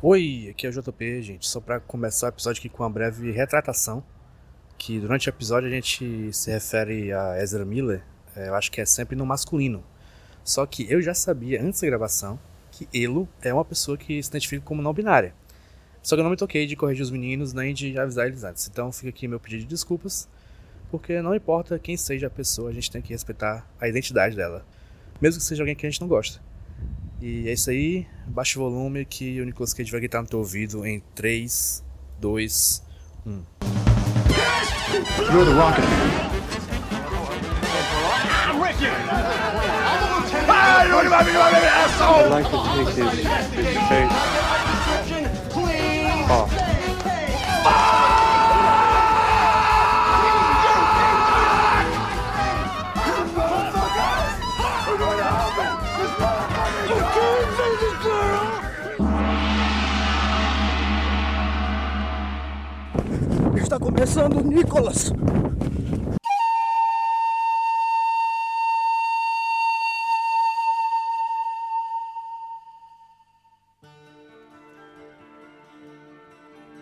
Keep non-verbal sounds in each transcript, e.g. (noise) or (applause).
Oi, aqui é o JP, gente. Só para começar o episódio aqui com uma breve retratação, que durante o episódio a gente se refere a Ezra Miller, é, eu acho que é sempre no masculino. Só que eu já sabia antes da gravação que Elo é uma pessoa que se identifica como não binária. Só que eu não me toquei de corrigir os meninos nem de avisar eles antes. Então fica aqui meu pedido de desculpas, porque não importa quem seja a pessoa, a gente tem que respeitar a identidade dela, mesmo que seja alguém que a gente não gosta. E é isso aí, baixa o volume que o Nicolas Cage vai gritar no teu ouvido em 3, 2, 1. You're the rocket man. I'd like to take his, his face off. Está começando, Nicolas!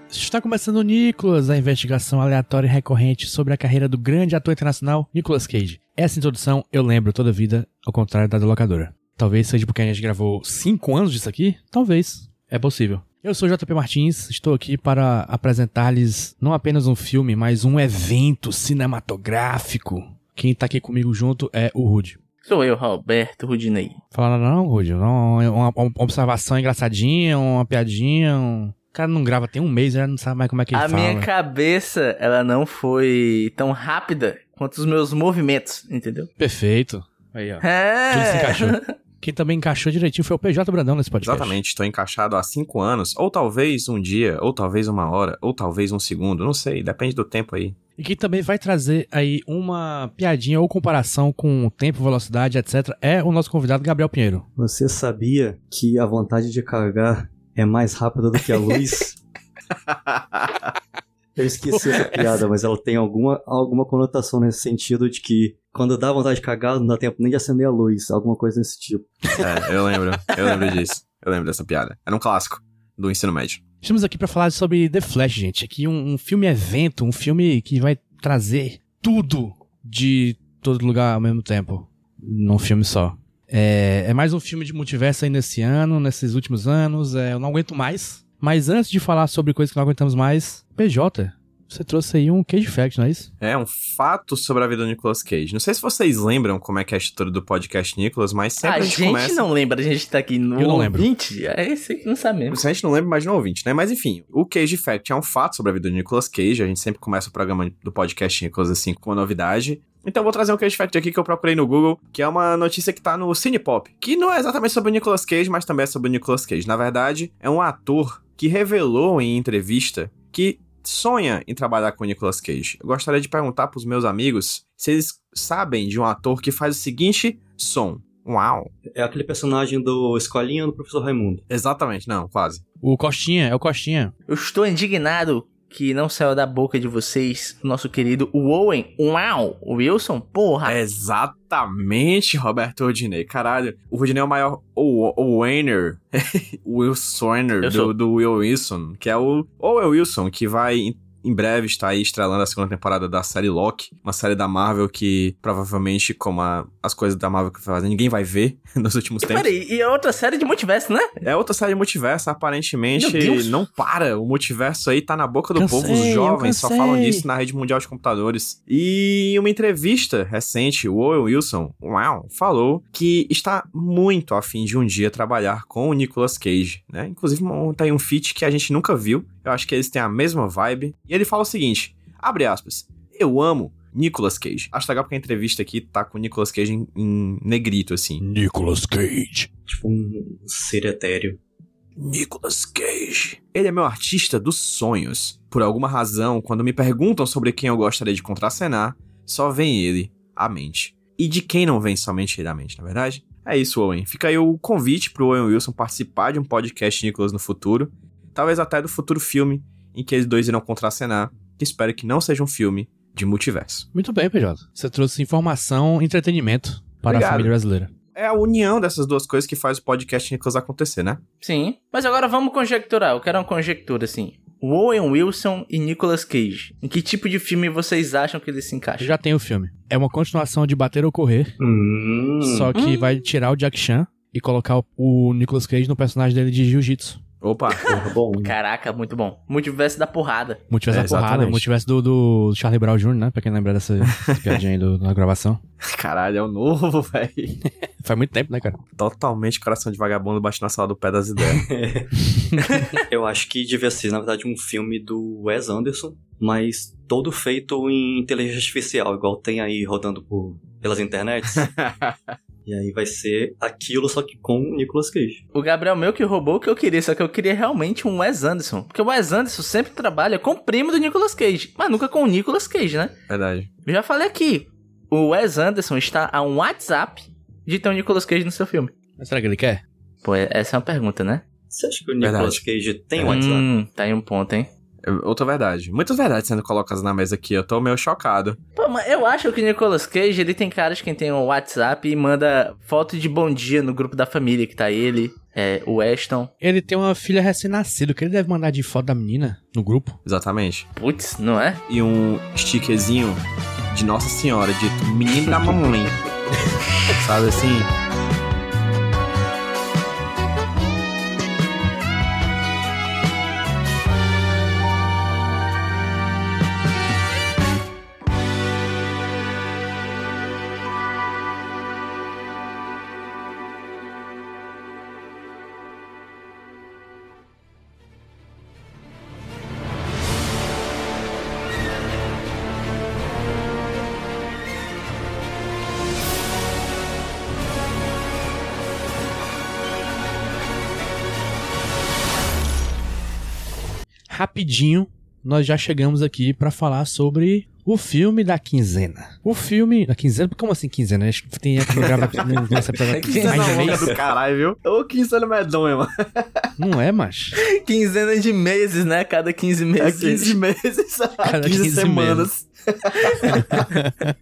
Está começando Nicolas, a investigação aleatória e recorrente sobre a carreira do grande ator internacional Nicolas Cage. Essa introdução eu lembro toda a vida, ao contrário da da locadora. Talvez seja porque a gente gravou 5 anos disso aqui? Talvez. É possível. Eu sou JP Martins, estou aqui para apresentar-lhes não apenas um filme, mas um evento cinematográfico. Quem tá aqui comigo junto é o Rude. Sou eu, Roberto Rudinei. Fala não, Rude. Não, uma, uma observação engraçadinha, uma piadinha. Um... O cara não grava tem um mês, já não sabe mais como é que ele A fala. minha cabeça, ela não foi tão rápida quanto os meus movimentos, entendeu? Perfeito. Aí, ó. É. Tudo se encaixou. (laughs) Quem também encaixou direitinho foi o PJ Brandão nesse podcast. Exatamente, estou encaixado há cinco anos, ou talvez um dia, ou talvez uma hora, ou talvez um segundo, não sei, depende do tempo aí. E quem também vai trazer aí uma piadinha ou comparação com tempo, velocidade, etc. é o nosso convidado Gabriel Pinheiro. Você sabia que a vontade de carregar é mais rápida do que a luz? (laughs) Eu esqueci essa (laughs) piada, mas ela tem alguma, alguma conotação nesse sentido de que quando dá vontade de cagar, não dá tempo nem de acender a luz, alguma coisa desse tipo. É, eu lembro, eu lembro disso. Eu lembro dessa piada. Era um clássico do ensino médio. Estamos aqui para falar sobre The Flash, gente. Aqui um, um filme evento, um filme que vai trazer tudo de todo lugar ao mesmo tempo, num filme só. É, é mais um filme de multiverso aí nesse ano, nesses últimos anos. É, eu não aguento mais. Mas antes de falar sobre coisas que não aguentamos mais, PJ, você trouxe aí um Cage Fact, não é isso? É um fato sobre a vida do Nicolas Cage. Não sei se vocês lembram como é que é a estrutura do podcast Nicolas, mas sempre a a gente, gente começa... não lembra, a gente tá aqui no Eu não lembro. 20. É esse que não sabe mesmo. Se a gente não lembra, imagina o ouvinte, né? Mas enfim, o Cage Fact é um fato sobre a vida do Nicolas Cage. A gente sempre começa o programa do podcast Nicolas assim com uma novidade. Então eu vou trazer um Cage Fact aqui que eu procurei no Google, que é uma notícia que tá no Cinepop, que não é exatamente sobre o Nicolas Cage, mas também é sobre o Nicolas Cage. Na verdade, é um ator que revelou em entrevista que sonha em trabalhar com o Nicolas Cage. Eu gostaria de perguntar pros meus amigos se eles sabem de um ator que faz o seguinte som. Uau. É aquele personagem do Escolinha do Professor Raimundo. Exatamente, não, quase. O Costinha, é o Costinha. Eu estou indignado que não saiu da boca de vocês nosso querido Owen Uau Wilson, porra. Exatamente, Roberto Rodinei. Caralho, o Rodinei é o maior o, o Wayner, o (laughs) Wilsoner do, do Will Wilson, que é o Owen Wilson, que vai em, breve estar aí estrelando a segunda temporada da série Loki, uma série da Marvel que provavelmente, como a- as coisas da Marvel que fazem, ninguém vai ver (laughs) nos últimos E tempos. peraí, e é outra série de multiverso, né? É outra série de multiverso, aparentemente não para. O multiverso aí tá na boca do Cansei, povo. Os jovens só falam disso na rede mundial de computadores. E em uma entrevista recente, o Owen Wilson, uau, falou que está muito afim de um dia trabalhar com o Nicolas Cage, né? Inclusive, tá aí um feat que a gente nunca viu. Eu acho que eles têm a mesma vibe. E ele fala o seguinte, abre aspas, eu amo Nicolas Cage. Acho legal porque a entrevista aqui tá com o Nicolas Cage em, em negrito, assim. Nicolas Cage. Tipo um ser etéreo. Nicolas Cage. Ele é meu artista dos sonhos. Por alguma razão, quando me perguntam sobre quem eu gostaria de contracenar, só vem ele à mente. E de quem não vem somente ele à mente, na verdade? É isso, Owen. Fica aí o convite pro Owen Wilson participar de um podcast Nicolas no futuro. Talvez até do futuro filme em que eles dois irão contracenar. Que espero que não seja um filme de multiverso. Muito bem, PJ. Você trouxe informação e entretenimento para Obrigado. a família brasileira. é a união dessas duas coisas que faz o podcast Nicolas acontecer, né? Sim. Mas agora vamos conjecturar. Eu quero uma conjectura, assim. Owen Wilson e Nicolas Cage. Em que tipo de filme vocês acham que eles se encaixam? Já tem o filme. É uma continuação de Bater ou Correr, Hum. só que vai tirar o Jack Chan e colocar o, o Nicolas Cage no personagem dele de Jiu-Jitsu. Opa, Porra, bom. Caraca, muito bom. Multiverso da porrada. Multiverso É, da porrada, exatamente. multiverso do, do Charlie Brown Jr., né? Pra quem lembra dessa, dessa piadinha aí do, da gravação. (laughs) caralho, é o novo, velho. (laughs) Faz muito tempo, né, cara? Totalmente coração de vagabundo bate na sala do pé das ideias. (laughs) Eu acho que devia ser, na verdade, um filme do Wes Anderson, mas todo feito em inteligência artificial, igual tem aí rodando por, pelas internets. E aí vai ser aquilo, só que com o Nicolas Cage. O Gabriel meu que roubou o que eu queria, só que eu queria realmente um Wes Anderson. Porque o Wes Anderson sempre trabalha com o primo do Nicolas Cage, mas nunca com o Nicolas Cage, né? Verdade. Eu já falei aqui, o Wes Anderson está a um WhatsApp de ter o Nicolas Cage no seu filme. Mas será que ele quer? Pô, é- essa é uma pergunta, né? Você acha que o Verdade. Nicolas Cage tem WhatsApp? Hum, tá aí um ponto, hein? Outra verdade. Muitas verdades sendo colocadas na mesa aqui, eu tô meio chocado. Pô, mas eu acho que o Nicolas Cage, ele tem caras que tem um WhatsApp e manda foto de bom dia no grupo da família, que tá ele, é, o Ashton. Ele tem uma filha recém-nascida, o que ele deve mandar de foto da menina no grupo? Exatamente. Putz, não é? E um stickerzinho de Nossa Senhora, dito menino da mamãe. (laughs) Sabe assim? Rapidinho, nós já chegamos aqui pra falar sobre o filme da quinzena. O filme da quinzena? Como assim quinzena? Acho que tem que gravar nesse episódio Que mais de Quinzena vez. do caralho, viu? Ô, quinzena medonha, mano. Não é, macho. Quinzena de meses, né? Cada 15 É meses. 15 meses, (laughs) Cada 15, 15 semanas. (laughs)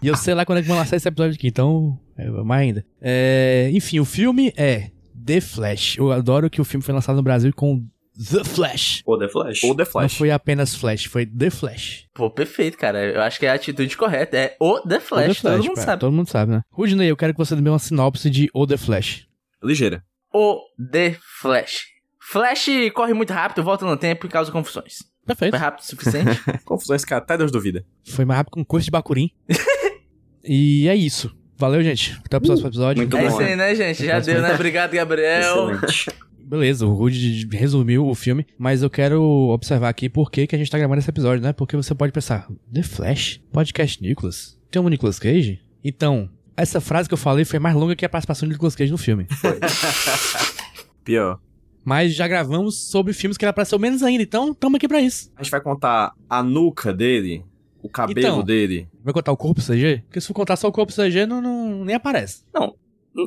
E eu sei lá quando é que vão lançar esse episódio aqui, então. é, mais ainda. É, enfim, o filme é The Flash. Eu adoro que o filme foi lançado no Brasil com The Flash. Ou The Flash. Ou The Não Flash. foi apenas Flash, foi The Flash. Pô, perfeito, cara. Eu acho que é a atitude correta. É o The Flash, O The todo mundo pá, sabe. Todo mundo sabe, né? Rudney, eu quero que você dê uma sinopse de O The Flash. Ligeira. O The Flash. Flash corre muito rápido, volta no tempo e causa confusões. Perfeito. Foi rápido o suficiente? (laughs) Confusões que até Deus duvida. Foi mais rápido que um curso de Bacurim. (laughs) e é isso. Valeu, gente. Até o próximo episódio. muito é bom, isso aí, né, gente? Já deu, né? Obrigado, Gabriel. Excelente. (laughs) Beleza, o Rude resumiu o filme, mas eu quero observar aqui por que, que a gente tá gravando esse episódio, né? Porque você pode pensar, The Flash? Podcast Nicholas? Tem um Nicolas Cage? Então, essa frase que eu falei foi mais longa que a participação de Nicolas Cage no filme. (laughs) Pior. Mas já gravamos sobre filmes que ele apareceu menos ainda, então tamo aqui pra isso. A gente vai contar a nuca dele, o cabelo Então. dele. Vai contar o corpo CG? Porque se for contar só o corpo CG, não, não- nem aparece.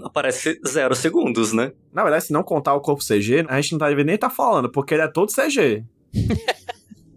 Aparece zero segundos, né? Na verdade, se não contar o corpo CG, a gente não tá nem tá falando, porque ele é todo CG. (laughs)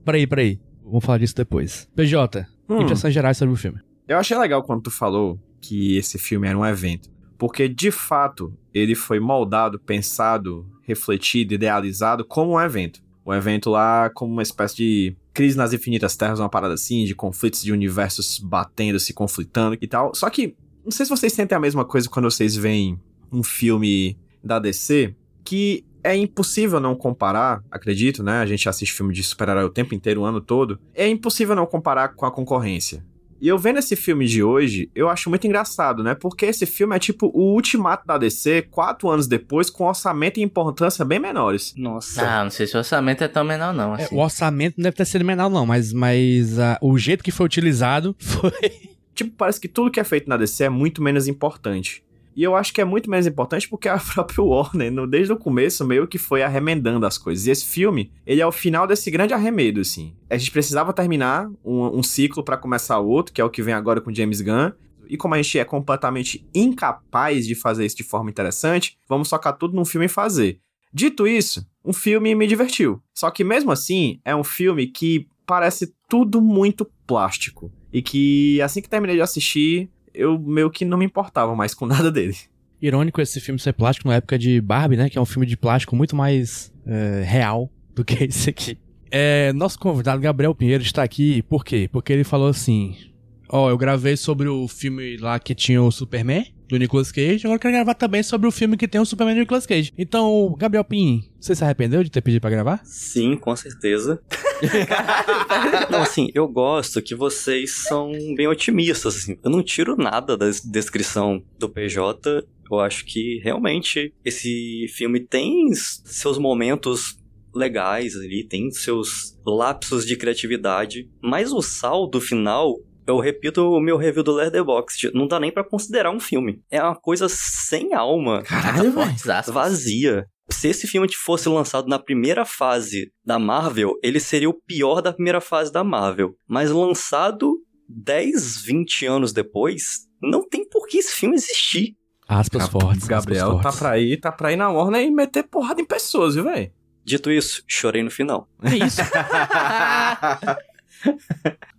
Peraí, peraí. Vamos falar disso depois. PJ, Hum. impressões gerais sobre o filme. Eu achei legal quando tu falou que esse filme era um evento. Porque, de fato, ele foi moldado, pensado, refletido, idealizado como um evento. Um evento lá como uma espécie de crise nas infinitas terras, uma parada assim, de conflitos de universos batendo, se conflitando e tal. Só que, não sei se vocês sentem a mesma coisa quando vocês veem um filme da DC, que é impossível não comparar, acredito, né? A gente assiste filme de super-herói o tempo inteiro, o ano todo. É impossível não comparar com a concorrência. E eu vendo esse filme de hoje, eu acho muito engraçado, né? Porque esse filme é tipo o ultimato da DC, quatro anos depois, com orçamento e importância bem menores. Nossa. Ah, não sei se o orçamento é tão menor, não. É, Assim. o orçamento não deve ter sido menor, não, mas, mas ah, o jeito que foi utilizado (laughs) foi. Tipo, parece que tudo que é feito na DC é muito menos importante. E eu acho que é muito menos importante porque a (laughs) própria Warner, no- desde o começo, meio que foi arremendando as coisas. E esse filme, ele é o final desse grande arremedo, assim. A gente precisava terminar um, um ciclo pra começar outro, que é o que vem agora com James Gunn. E como a gente é completamente incapaz de fazer isso de forma interessante, vamos socar tudo num filme e fazer. Dito isso, um filme me divertiu. Só que mesmo assim, é um filme que parece tudo muito plástico. E que assim que terminei de assistir, eu meio que não me importava mais com (laughs) nada dele. Irônico esse filme ser plástico na época de Barbie, né? Que é um filme de plástico muito mais é, real do que (laughs) esse aqui. É, nosso convidado Gabriel Pinheiro está aqui, por quê? Porque ele falou assim: Ó, eu gravei sobre o filme lá que tinha o Superman, do Nicolas Cage, agora eu quero gravar também sobre o filme que tem o Superman do Nicolas Cage. Então, Gabriel Pin, você se arrependeu de ter pedido pra gravar? Sim, com certeza. (laughs) não, assim, eu gosto que vocês são bem otimistas, assim. Eu não tiro nada da descrição do PJ. Eu acho que realmente esse filme tem seus momentos legais ali, tem seus lapsos de criatividade, mas o saldo final eu repito o meu review do Letterboxd, não dá nem para considerar um filme. É uma coisa sem alma. Caralho, vazia. Se esse filme fosse lançado na primeira fase da Marvel, ele seria o pior da primeira fase da Marvel. Mas lançado 10, 20 anos depois, não tem por que esse filme existir. Aspas fortes. Gabriel aspas tá fortes. pra ir, tá pra ir na Warner e meter porrada em pessoas, viu, velho? Dito isso, chorei no final. É isso. (laughs)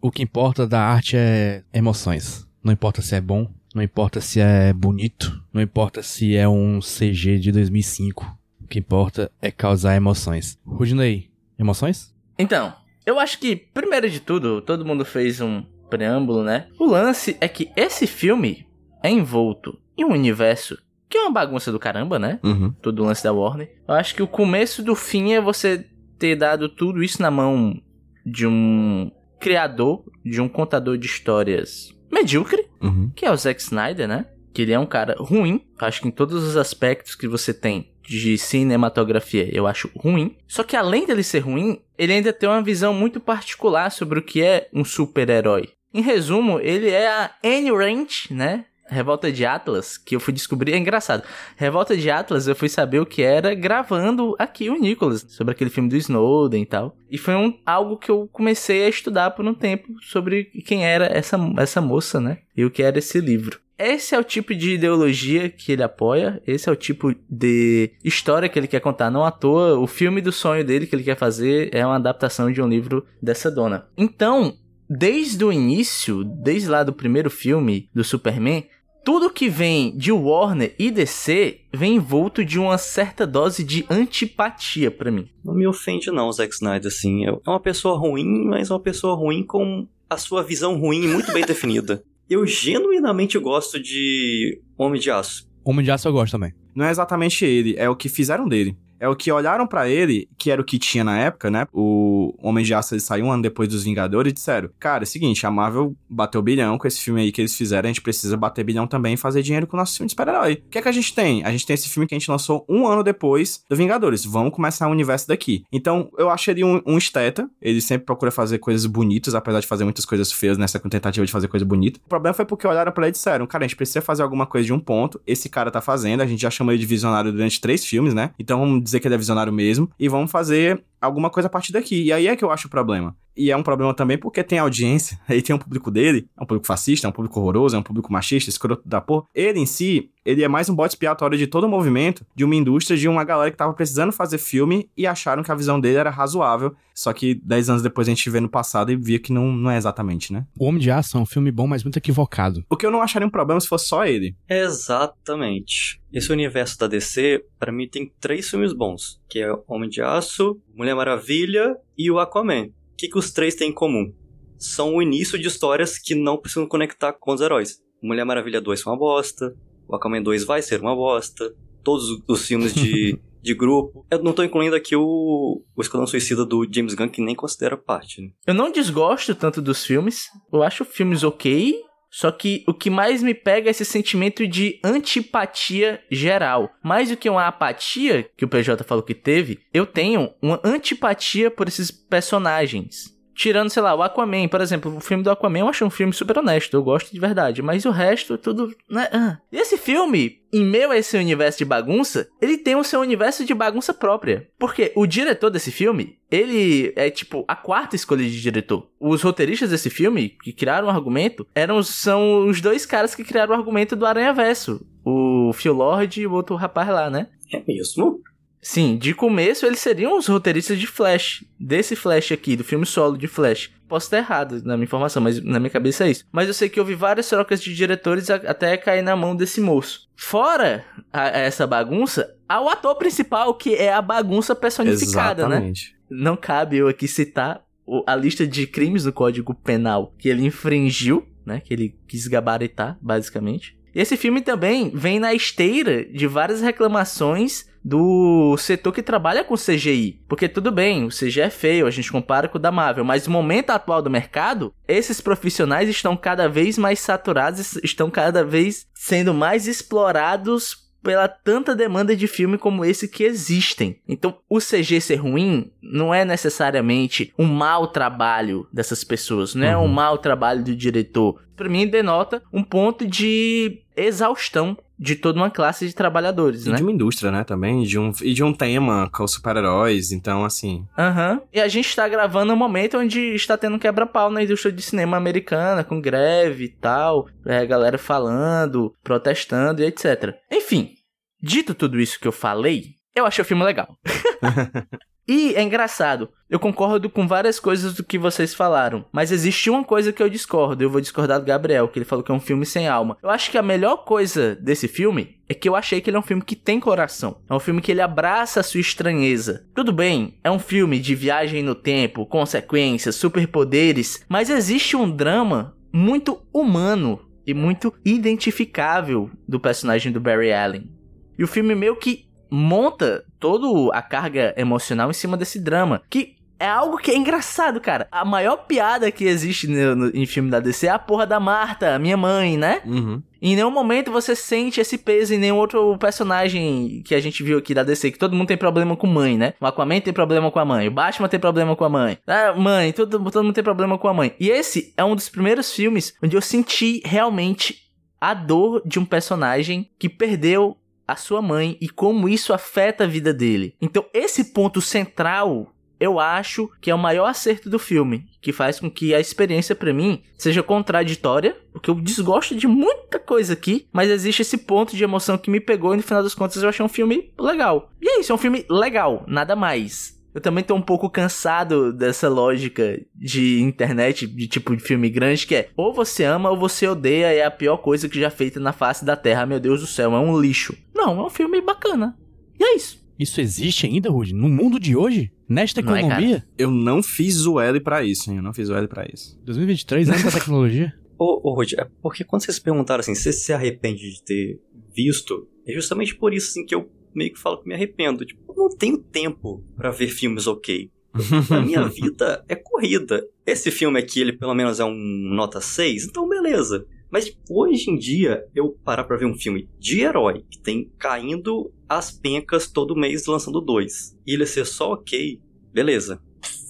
o que importa da arte é emoções. Não importa se é bom, não importa se é bonito, não importa se é um CG de 2005. O que importa é causar emoções. Rudinei, emoções? Então, eu acho que, primeiro de tudo, todo mundo fez um preâmbulo, né? O lance é que esse filme é envolto em um universo que é uma bagunça do caramba, né? Uhum. Todo o lance da Warner. Eu acho que o começo do fim é você ter dado tudo isso na mão de um criador, de um contador de histórias medíocre, Uhum. que é o Zack Snyder, né? Que ele é um cara ruim, acho que em todos os aspectos que você tem de cinematografia, eu acho ruim. Só que além dele ser ruim, ele ainda tem uma visão muito particular sobre o que é um super-herói. Em resumo, ele é a Anne Rand, né? Revolta de Atlas, que eu fui descobrir, é engraçado. Revolta de Atlas, eu fui saber o que era gravando aqui o Nicholas, sobre aquele filme do Snowden e tal. E foi um, algo que eu comecei a estudar por um tempo sobre quem era essa, essa moça, né? E o que era esse livro. Esse é o tipo de ideologia que ele apoia, esse é o tipo de história que ele quer contar. Não à toa, o filme do sonho dele que ele quer fazer é uma adaptação de um livro dessa dona. Então, desde o início, desde lá do primeiro filme do Superman, tudo que vem de Warner e DC vem envolto de uma certa dose de antipatia pra mim. Não me ofende não, Zack Snyder, assim. É uma pessoa ruim, mas uma pessoa ruim com a sua visão ruim muito bem (laughs) definida. Eu genuinamente gosto de Homem de Aço. Homem de Aço eu gosto também. Não é exatamente ele, é o que fizeram dele. É o que olharam pra ele, que era o que tinha na época, né? O Homem de Aço saiu um ano depois dos Vingadores e disseram: Cara, é o seguinte, a Marvel bateu bilhão com esse filme aí que eles fizeram, a gente precisa bater bilhão também e fazer dinheiro com o nosso filme de super-herói. O que é que a gente tem? A gente tem esse filme que a gente lançou um ano depois do Vingadores. Vamos começar o universo daqui. Então, eu acho ele um, um esteta. Ele sempre procura fazer coisas bonitas, apesar de fazer muitas coisas feias nessa tentativa de fazer coisa bonita. O problema foi porque olharam pra ele e disseram: Cara, a gente precisa fazer alguma coisa de um ponto. Esse cara tá fazendo, a gente já chamou ele de visionário durante três filmes, né? Então vamos dizer que ele é visionário mesmo e vamos fazer alguma coisa a partir daqui. E aí é que eu acho o problema. E é um problema também porque tem audiência, (laughs) aí tem um público dele, é um público fascista, é um público horroroso, é um público machista, escroto da porra. Ele em si, ele é mais um bote expiatório de todo o movimento, de uma indústria, de uma galera que tava precisando fazer filme e acharam que a visão dele era razoável. Só que dez anos depois a gente vê no passado e via que não, não é exatamente, né? O Homem de Aço é um filme bom, mas muito equivocado. O que eu não acharia um problema se fosse só ele. Exatamente. Esse universo da DC, pra mim, tem três filmes bons, que é Homem de Aço, Mulher Maravilha e o Aquaman. O que, que os três têm em comum? São o início de histórias que não precisam conectar com os heróis. Mulher Maravilha 2 foi uma bosta, o Aquaman 2 vai ser uma bosta, todos os filmes de, (laughs) de grupo. Eu não tô incluindo aqui o, o Esquadrão Suicida do James Gunn, que nem considera parte. Né? Eu não desgosto tanto dos filmes, eu acho filmes ok, só que o que mais me pega é esse sentimento de antipatia geral. Mais do que uma apatia, que o PJ falou que teve, eu tenho uma antipatia por esses personagens. Tirando, sei lá, o Aquaman, por exemplo, o filme do Aquaman eu acho um filme super honesto, eu gosto de verdade, mas o resto, tudo. Né? ah. E esse filme, em meio a esse universo de bagunça, ele tem o seu universo de bagunça própria. Porque o diretor desse filme, ele é tipo a quarta escolha de diretor. Os roteiristas desse filme, que criaram o argumento, eram, são os dois caras que criaram o argumento do Aranha Verso. O Phil Lord e o outro rapaz lá, né? É mesmo? Sim, de começo eles seriam os roteiristas de Flash, desse Flash aqui, do filme solo de Flash. Posso estar errado na minha informação, mas na minha cabeça é isso. Mas eu sei que houve várias trocas de diretores até cair na mão desse moço. Fora a- essa bagunça, há o ator principal, que é a bagunça personificada, né? Exatamente. Não cabe eu aqui citar a lista de crimes do Código Penal que ele infringiu, né? Que ele quis gabaritar, basicamente. E esse filme também vem na esteira de várias reclamações do setor que trabalha com CGI. Porque tudo bem, o CGI é feio, a gente compara com o da Marvel, mas no momento atual do mercado, esses profissionais estão cada vez mais saturados, estão cada vez sendo mais explorados pela tanta demanda de filme como esse que existem. Então, o CG ser ruim não é necessariamente um mau trabalho dessas pessoas, não é um mau trabalho do diretor. Pra mim, denota um ponto de exaustão de toda uma classe de trabalhadores, E né? de uma indústria, né, também, de um, e de um tema com os super-heróis, então, assim... Aham. E a gente tá gravando um momento onde está tendo quebra-pau na indústria de cinema americana, com greve e tal, é, galera falando, protestando e etc. Enfim, dito tudo isso que eu falei, eu achei o filme legal. (laughs) E é engraçado, eu concordo com várias coisas do que vocês falaram, mas existe uma coisa que eu discordo, eu vou discordar do Gabriel, que ele falou que é um filme sem alma. Eu acho que a melhor coisa desse filme é que eu achei que ele é um filme que tem coração. É um filme que ele abraça a sua estranheza. Tudo bem, é um filme de viagem no tempo, consequências, superpoderes, mas existe um drama muito humano e muito identificável do personagem do Barry Allen. E o filme meio que monta toda a carga emocional em cima desse drama. Que é algo que é engraçado, cara. A maior piada que existe no, no- em filme da DC é a porra da Marta, a minha mãe, né? Uhum. Em nenhum momento você sente esse peso em nenhum outro personagem que a gente viu aqui da DC, que todo mundo tem problema com mãe, né? O Aquaman tem problema com a mãe, o Batman tem problema com a mãe. Ah, mãe, todo, todo mundo tem problema com a mãe. E esse é um dos primeiros filmes onde eu senti realmente a dor de um personagem que perdeu a sua mãe e como isso afeta a vida dele. Então, esse ponto central eu acho que é o maior acerto do filme, que faz com que a experiência pra mim seja contraditória, porque eu desgosto de muita coisa aqui, mas existe esse ponto de emoção que me pegou e no final das contas eu achei um filme legal. E é isso, é um filme legal, nada mais. Eu também tô um pouco cansado dessa lógica de internet, de tipo de filme grande, que é ou você ama ou você odeia, é a pior coisa que já feita na face da Terra. Meu Deus do céu, é um lixo. Não, é um filme bacana. E é isso. Isso existe ainda, Rude? No mundo de hoje? Nesta Não é, economia? Eu não fiz o L pra isso, hein? Eu não fiz o L pra isso. 2023, anos da tecnologia? (laughs) Ô, ô é porque quando vocês perguntaram assim, você se arrepende de ter visto, é justamente por isso assim que eu meio que falo que me arrependo. Tipo, eu não tenho tempo pra ver filmes ok. (laughs) A minha vida é corrida. Esse filme aqui, ele pelo menos é um nota 6, então beleza. Mas tipo, hoje em dia, eu parar pra ver um filme de herói que tem caindo as pencas todo mês lançando dois, e ele ser só ok, beleza.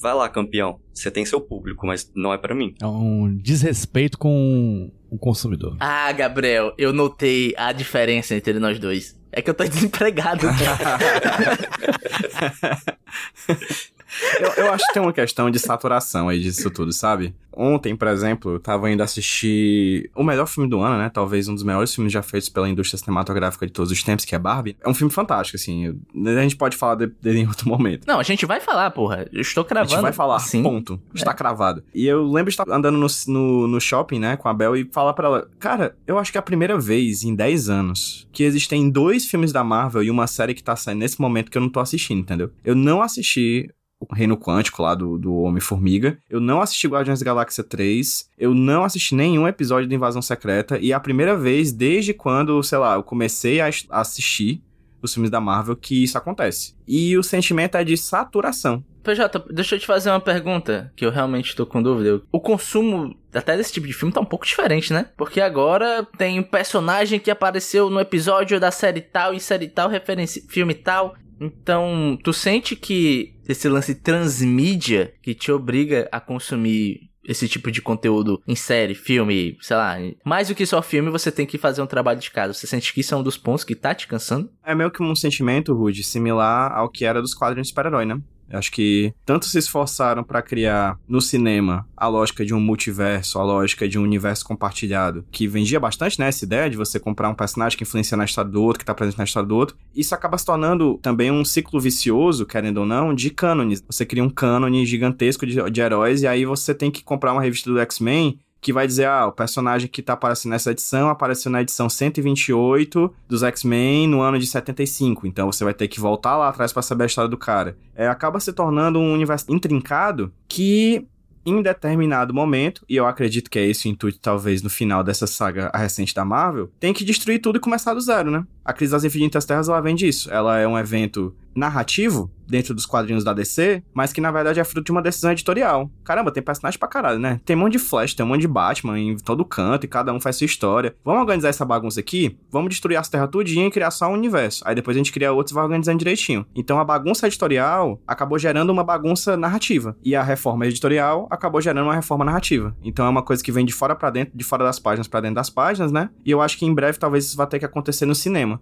Vai lá, campeão. Você tem seu público, mas não é pra mim. É um desrespeito com o consumidor. Ah, Gabriel, eu notei a diferença entre nós dois. É que eu tô (laughs) desempregado. (laughs) Eu, eu acho que tem uma questão de saturação aí disso tudo, sabe? Ontem, por exemplo, eu tava indo assistir o melhor filme do ano, né? Talvez um dos melhores filmes já feitos pela indústria cinematográfica de todos os tempos, que é Barbie. É um filme fantástico, assim. A gente pode falar de- dele em outro momento. Não, a gente vai falar, porra. Eu estou A cravando. gente vai falar, Sim. ponto. Está cravado. E eu lembro de estar andando no, no, no shopping, né, com a Bel e falar pra ela: Cara, eu acho que é a primeira vez em 10 anos que existem dois filmes da Marvel e uma série que tá saindo nesse momento que eu não tô assistindo, entendeu? Eu não assisti o Reino Quântico lá do, do Homem-Formiga. Eu não assisti Guardiões da Galáxia 3. Eu não assisti nenhum episódio de Invasão Secreta. E é a primeira vez desde quando, sei lá, eu comecei a assistir os filmes da Marvel que isso acontece. E o sentimento é de saturação. PJ, deixa eu te fazer uma pergunta que eu realmente tô com dúvida. O consumo até desse tipo de filme tá um pouco diferente, né? Porque agora tem um personagem que apareceu no episódio da série tal e série tal, referência filme tal. Então, tu sente que esse lance transmídia que te obriga a consumir esse tipo de conteúdo em série, filme, sei lá, mais do que só filme, você tem que fazer um trabalho de casa. Você sente que isso é um dos pontos que tá te cansando? É meio que um sentimento, Rude, similar ao que era dos quadrinhos de super-herói, né? Acho que tanto se esforçaram para criar no cinema a lógica de um multiverso, a lógica de um universo compartilhado, que vendia bastante, né, essa ideia de você comprar um personagem que influencia na história do outro, que tá presente na história do outro. Isso acaba se tornando também um ciclo vicioso, querendo ou não, de cânones. Você cria um cânone gigantesco de, de heróis e aí você tem que comprar uma revista do X-Men que vai dizer, ah, o personagem que tá aparecendo nessa edição apareceu na edição 128 dos X-Men no ano de 75. Então você vai ter que voltar lá atrás para saber a história do cara. É, acaba se tornando um universo intrincado que em determinado momento, e eu acredito que é esse o intuito, talvez, no final dessa saga recente da Marvel, tem que destruir tudo e começar do zero, né? A Crise das Infinitas Terras, ela vem disso. Ela é um evento narrativo dentro dos quadrinhos da DC, mas que na verdade é fruto de uma decisão editorial. Caramba, tem personagem pra caralho, né? Tem um monte de Flash, tem um monte de Batman em todo canto e cada um faz sua história. Vamos organizar essa bagunça aqui? Vamos destruir as terras tudinho e criar só um universo. Aí depois a gente cria outros e vai organizando direitinho. Então a bagunça editorial acabou gerando uma bagunça narrativa. E a reforma editorial acabou gerando uma reforma narrativa. Então é uma coisa que vem de fora para dentro, de fora das páginas para dentro das páginas, né? E eu acho que em breve talvez isso vá ter que acontecer no cinema.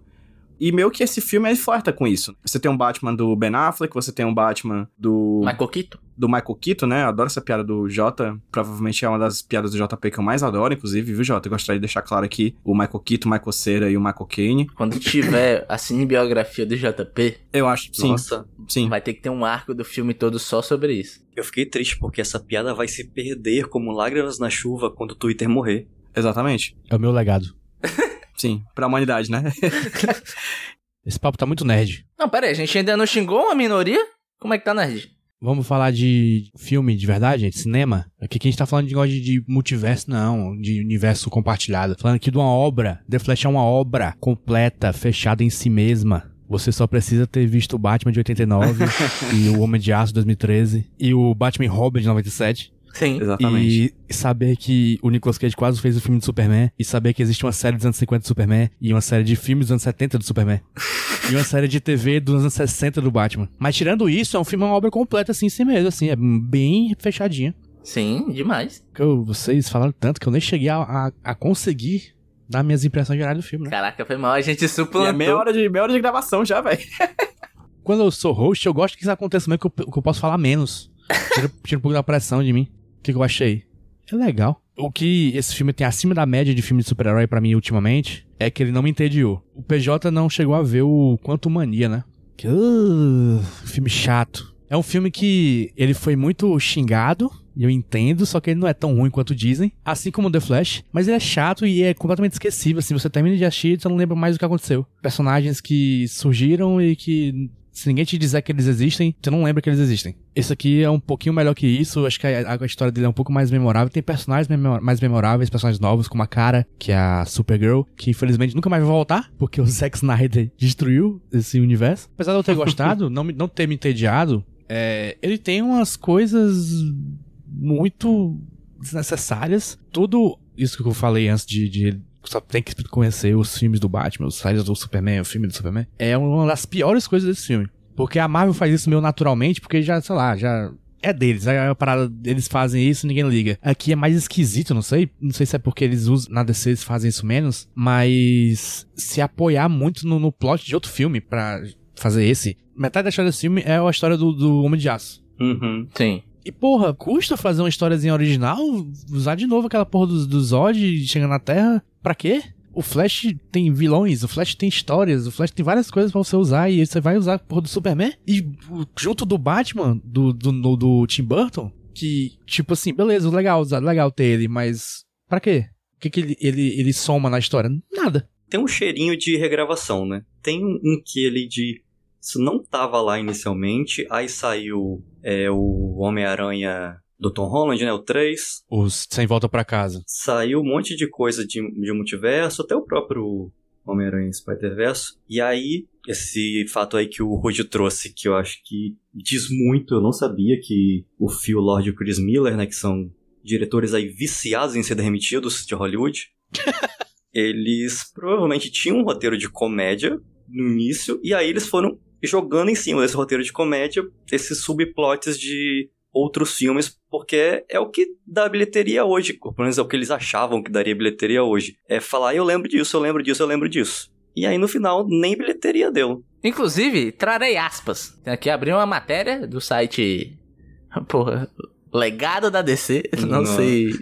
E meio que esse filme ele flerta com isso. Você tem um Batman do Ben Affleck, você tem um Batman do. Michael Keaton. Do Michael Keaton, né? Eu adoro essa piada do Jota. Provavelmente é uma das piadas do JP que eu mais adoro, inclusive, viu, Jota? Eu gostaria de deixar claro aqui o Michael Keaton, o Michael Cera e o Michael Caine. Quando tiver a cinebiografia do JP, Eu acho, sim. Nossa, Sim. vai ter que ter um arco do filme todo só sobre isso. eu fiquei triste porque essa piada vai se perder como lágrimas na chuva quando o Twitter morrer. Exatamente. É o meu legado. (laughs) Sim. Pra humanidade, né? (laughs) Esse papo tá muito nerd. Não, pera aí, a gente ainda não xingou uma minoria? Como é que tá, Nerd? Vamos falar de filme de verdade, gente? Cinema? Aqui que a gente tá falando de negócio de, multiverso, não, de universo compartilhado. Falando aqui de uma obra. The Flash é uma obra completa, fechada em si mesma. Você só precisa ter visto o Batman de 89 (laughs) e o Homem de Aço de 2013 e o Batman Robin de 97. Sim. Exatamente. E saber que o Nicolas Cage quase fez o filme do Superman. E saber que existe uma série dos anos 50 do Superman. E uma série de filmes dos anos 70 do Superman. (laughs) e uma série de TV dos anos 60 do Batman. Mas tirando isso, é um filme, uma obra completa assim, em si mesmo, assim. É bem fechadinha. Sim, demais. Que eu- vocês falaram tanto que eu nem cheguei a, a, a conseguir dar minhas impressões gerais do filme, né? Caraca, foi mal, a gente E é suplantou. meia hora, de, meia hora de gravação já, velho. Quando eu sou host, eu gosto que isso aconteça mesmo, que eu, que eu posso falar menos. (laughs) Tira, tira um pouco da pressão de mim. O que, que eu achei? É legal. O que esse filme tem acima da média de filme de super-herói pra mim ultimamente é que ele não me entediou. O PJ não chegou a ver o Quanto Mania, né? Que, uh, filme chato. É um filme que ele foi muito xingado, e eu entendo, só que ele não é tão ruim quanto dizem. Assim como The Flash, mas ele é chato e é completamente esquecível. Assim, você termina de assistir e você não lembra mais do que aconteceu. Personagens que surgiram e que se ninguém te dizer que eles existem, você não lembra que eles existem. Esse aqui é um pouquinho melhor que isso. Acho que a, a história dele é um pouco mais memorável. Tem personagens mais memoráveis, personagens novos, como a Cara, que é a Supergirl, que infelizmente nunca mais vai voltar, porque o (laughs) Zack Snyder destruiu esse universo. Apesar de eu ter gostado, não, não ter me entediado, é, ele tem umas coisas muito desnecessárias. Tudo isso que eu falei antes de, de só tem que conhecer os filmes do Batman, os séries do Superman, o filme do Superman. É uma das piores coisas desse filme. Porque a Marvel faz isso meio naturalmente, porque já, sei lá, já é deles. É a parada, eles fazem isso ninguém liga. Aqui é mais esquisito, não sei. Não sei se é porque eles usam, na DC eles fazem isso menos, mas se apoiar muito no, no plot de outro filme pra fazer esse. Metade da história desse filme é a história do, do Homem de Aço. Uhum. Sim. E, porra, custa fazer uma historiazinha original? Usar de novo aquela porra do, do Zod chegando na Terra? Pra quê? O Flash tem vilões, o Flash tem histórias, o Flash tem várias coisas pra você usar e você vai usar a porra do Superman? E junto do Batman, do, do, do, do Tim Burton, que, tipo assim, beleza, legal, usar- legal ter ele, mas pra quê? O que, que ele, ele, ele soma na história? Nada. Tem um cheirinho de regravação, né? Tem um, um que ele de. Isso não tava lá inicialmente, aí saiu é, o Homem-Aranha do Tom Holland, né? O 3. Os Sem Volta Pra Casa. Saiu um monte de coisa de, de multiverso, até o próprio Homem-Aranha Spider-Verse. E aí, esse fato aí que o Rudy trouxe, que eu acho que diz muito, eu não sabia que o Phil Lord e o Chris Miller, né, que são diretores aí viciados em ser demitidos de Hollywood, (laughs) eles provavelmente tinham um roteiro de comédia no início, e aí eles foram jogando em cima desse roteiro de comédia esses subplots de outros filmes, porque é o que dá bilheteria hoje, pelo menos é o que eles achavam que daria bilheteria hoje. É falar, eu lembro disso, eu lembro disso, eu lembro disso. E aí no final nem bilheteria deu. Inclusive, trarei aspas. Aqui abri uma matéria do site. (laughs) Porra. Legado da DC, (laughs) não, Não. sei.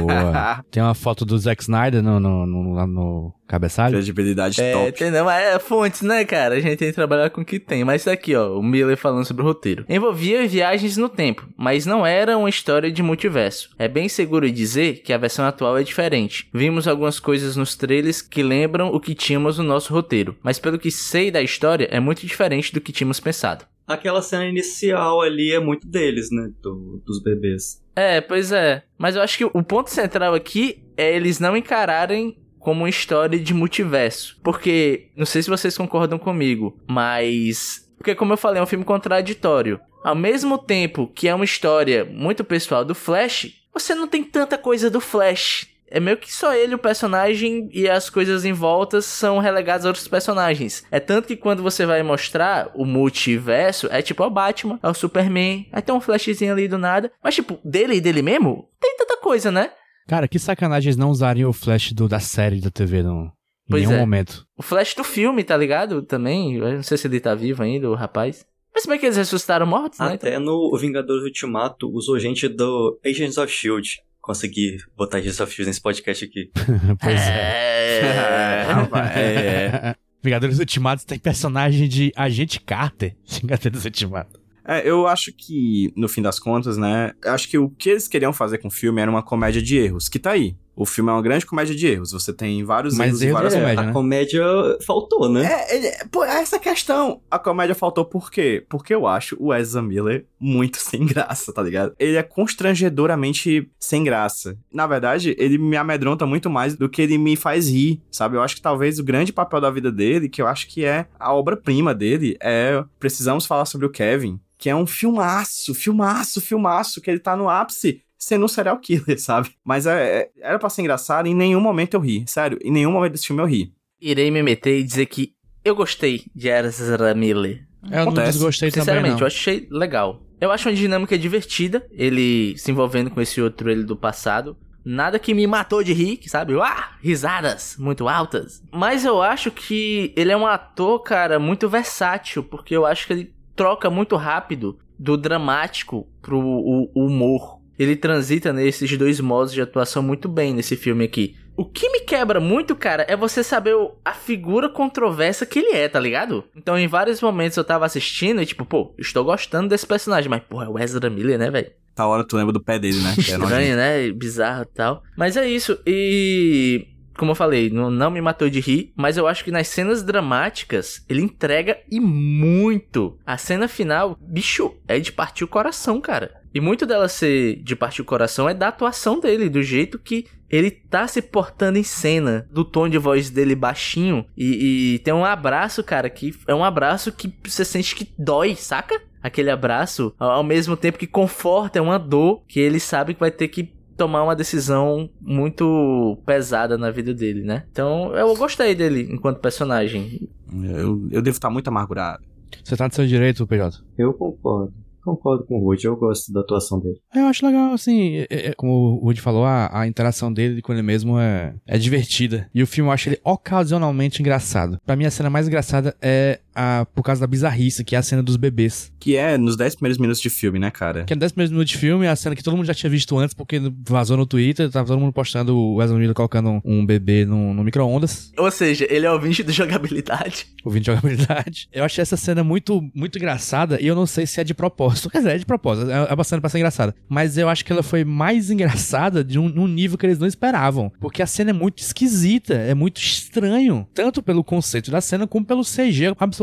Boa. (laughs) Tem uma foto do Zack Snyder no, no, no, lá no cabeçalho. Credibilidade É, top. entendeu? Mas é fontes, né, cara? A gente tem que trabalhar com o que tem. Mas tá aqui, ó, o Miller falando sobre o roteiro. Envolvia viagens no tempo, mas não era uma história de multiverso. É bem seguro dizer que a versão atual é diferente. Vimos algumas coisas nos trailers que lembram o que tínhamos no nosso roteiro, mas pelo que sei da história, é muito diferente do que tínhamos pensado. Aquela cena inicial ali é muito deles, né? do- dos bebês. É, pois é. Mas eu acho que o ponto central aqui é eles não encararem como uma história de multiverso. Porque, não sei se vocês concordam comigo, mas. Porque, como eu falei, é um filme contraditório. Ao mesmo tempo que é uma história muito pessoal do Flash, você não tem tanta coisa do Flash. É meio que só ele, o personagem, e as coisas em volta são relegadas a outros personagens. É tanto que quando você vai mostrar o multiverso, é tipo o Batman, é o Superman, aí tem um flashzinho ali do nada. Mas, tipo, dele e dele mesmo, tem tanta coisa, né? Cara, que sacanagem eles não usarem o flash do, da série da TV no, em Pois nenhum é. momento. O Flash do filme, tá ligado? Também. Eu não sei se ele tá vivo ainda, o rapaz. Mas como é que eles ressuscitaram mortos, né? Até no Vingadores Ultimato usou gente do Agents of Shield. Consegui botar Shield nesse podcast aqui. (laughs) pois é. É. (laughs) rapaz, é. Vingadores Ultimatos tem personagem de Agente Carter. (laughs) Vingadores Ultimatos. É, eu acho que, no fim das contas, né? eu Acho que o que eles queriam fazer com o filme era uma comédia de erros, que tá aí. O filme é uma grande comédia de erros. Você tem vários Mas erros e erros várias é comédia, a né? comédia faltou, né? É, ele, pô, essa questão. A comédia faltou por quê? Porque eu acho o Ezra Miller muito (laughs) sem graça, tá ligado? Ele é constrangedoramente sem graça. Na verdade, ele me amedronta muito mais do que ele me faz rir, sabe? Eu acho que talvez o grande papel da vida dele, que eu acho que é a obra-prima dele, é Precisamos Falar sobre o Kevin, que é um filmaço, filmaço, filmaço, que ele tá no ápice sendo um serial killer, (laughs) sabe? Mas é, é- era pra ser engraçado e em nenhum momento eu ri. Sério, em nenhum momento desse filme eu ri. Irei me meter e dizer que eu gostei de Ezra Miller. Eu não Acontece. desgostei também, Sinceramente, não. eu achei legal. Eu acho uma dinâmica divertida, ele se envolvendo com esse outro ele do passado. Nada que me matou de rir, sabe? Ah, risadas muito altas. Mas eu acho que ele é um ator, cara, muito versátil, porque eu acho que ele troca muito rápido do dramático pro o- o humor. Ele transita nesses dois modos de atuação muito bem nesse filme aqui. O que me quebra muito, cara, é você saber a figura controversa que ele é, tá ligado? Então, em vários momentos eu tava assistindo e, tipo, pô, estou gostando desse personagem, mas, porra, é o Ezra Miller, né, velho? Tá hora tu lembra do pé dele, né? (laughs) É. Estranho, né? Bizarro e tal. Mas é isso. E. Como eu falei, não, não me matou de rir, mas eu acho que nas cenas dramáticas ele entrega e muito. A cena final, bicho, é de partir o coração, cara. E muito dela ser de partir o coração é da atuação dele, do jeito que ele tá se portando em cena, do tom de voz dele baixinho. E, e tem um abraço, cara, que é um abraço que você sente que dói, saca? Aquele abraço, ao ao mesmo tempo que conforta, é uma dor que ele sabe que vai ter que tomar uma decisão muito pesada na vida dele, né? Então eu gostei dele enquanto personagem. Eu, eu devo estar muito amargurado. Você tá no seu direito, PJ? Eu concordo. Concordo com o Rude, eu gosto da atuação dele. Eu acho legal, assim, é- é- como o Woody falou, a, a interação dele com ele mesmo é, é divertida. E o filme eu acho ele ocasionalmente engraçado. Pra mim, a cena mais engraçada é a, por causa da bizarrice, que é a cena dos bebês. Que é nos 10 primeiros minutos de filme, né, cara? Que é 10 primeiros minutos de filme, é a cena que todo mundo já tinha visto antes, porque vazou no Twitter, tava todo mundo postando o Wesley Miller colocando um, bebê no, no micro-ondas, Ou seja, ele é ouvinte do jogabilidade. (laughs) ouvindo jogabilidade. Eu achei essa cena muito, muito engraçada, e eu não sei se é de propósito. Quer dizer, é de propósito, é é uma cena pra ser engraçada. Mas eu acho que ela foi mais engraçada de um, num nível que eles não esperavam. Porque a cena é muito esquisita, é muito estranho. Tanto pelo conceito da cena, como pelo CG absolutamente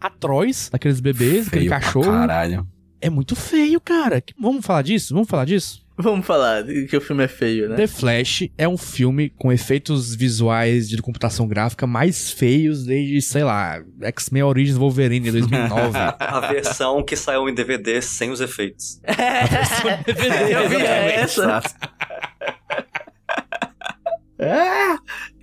atroz daqueles bebês, aquele Feio cachorro. Caralho. É muito feio, cara. Que- Vamos falar disso? Vamos falar disso? Vamos falar que o filme é feio, né? The Flash é um filme com efeitos visuais de computação gráfica mais feios desde, sei lá, X-Men Origins Wolverine de 2009. (laughs) A versão que saiu em DVD sem os efeitos. (laughs) (laughs) Eu vi essa. Exato.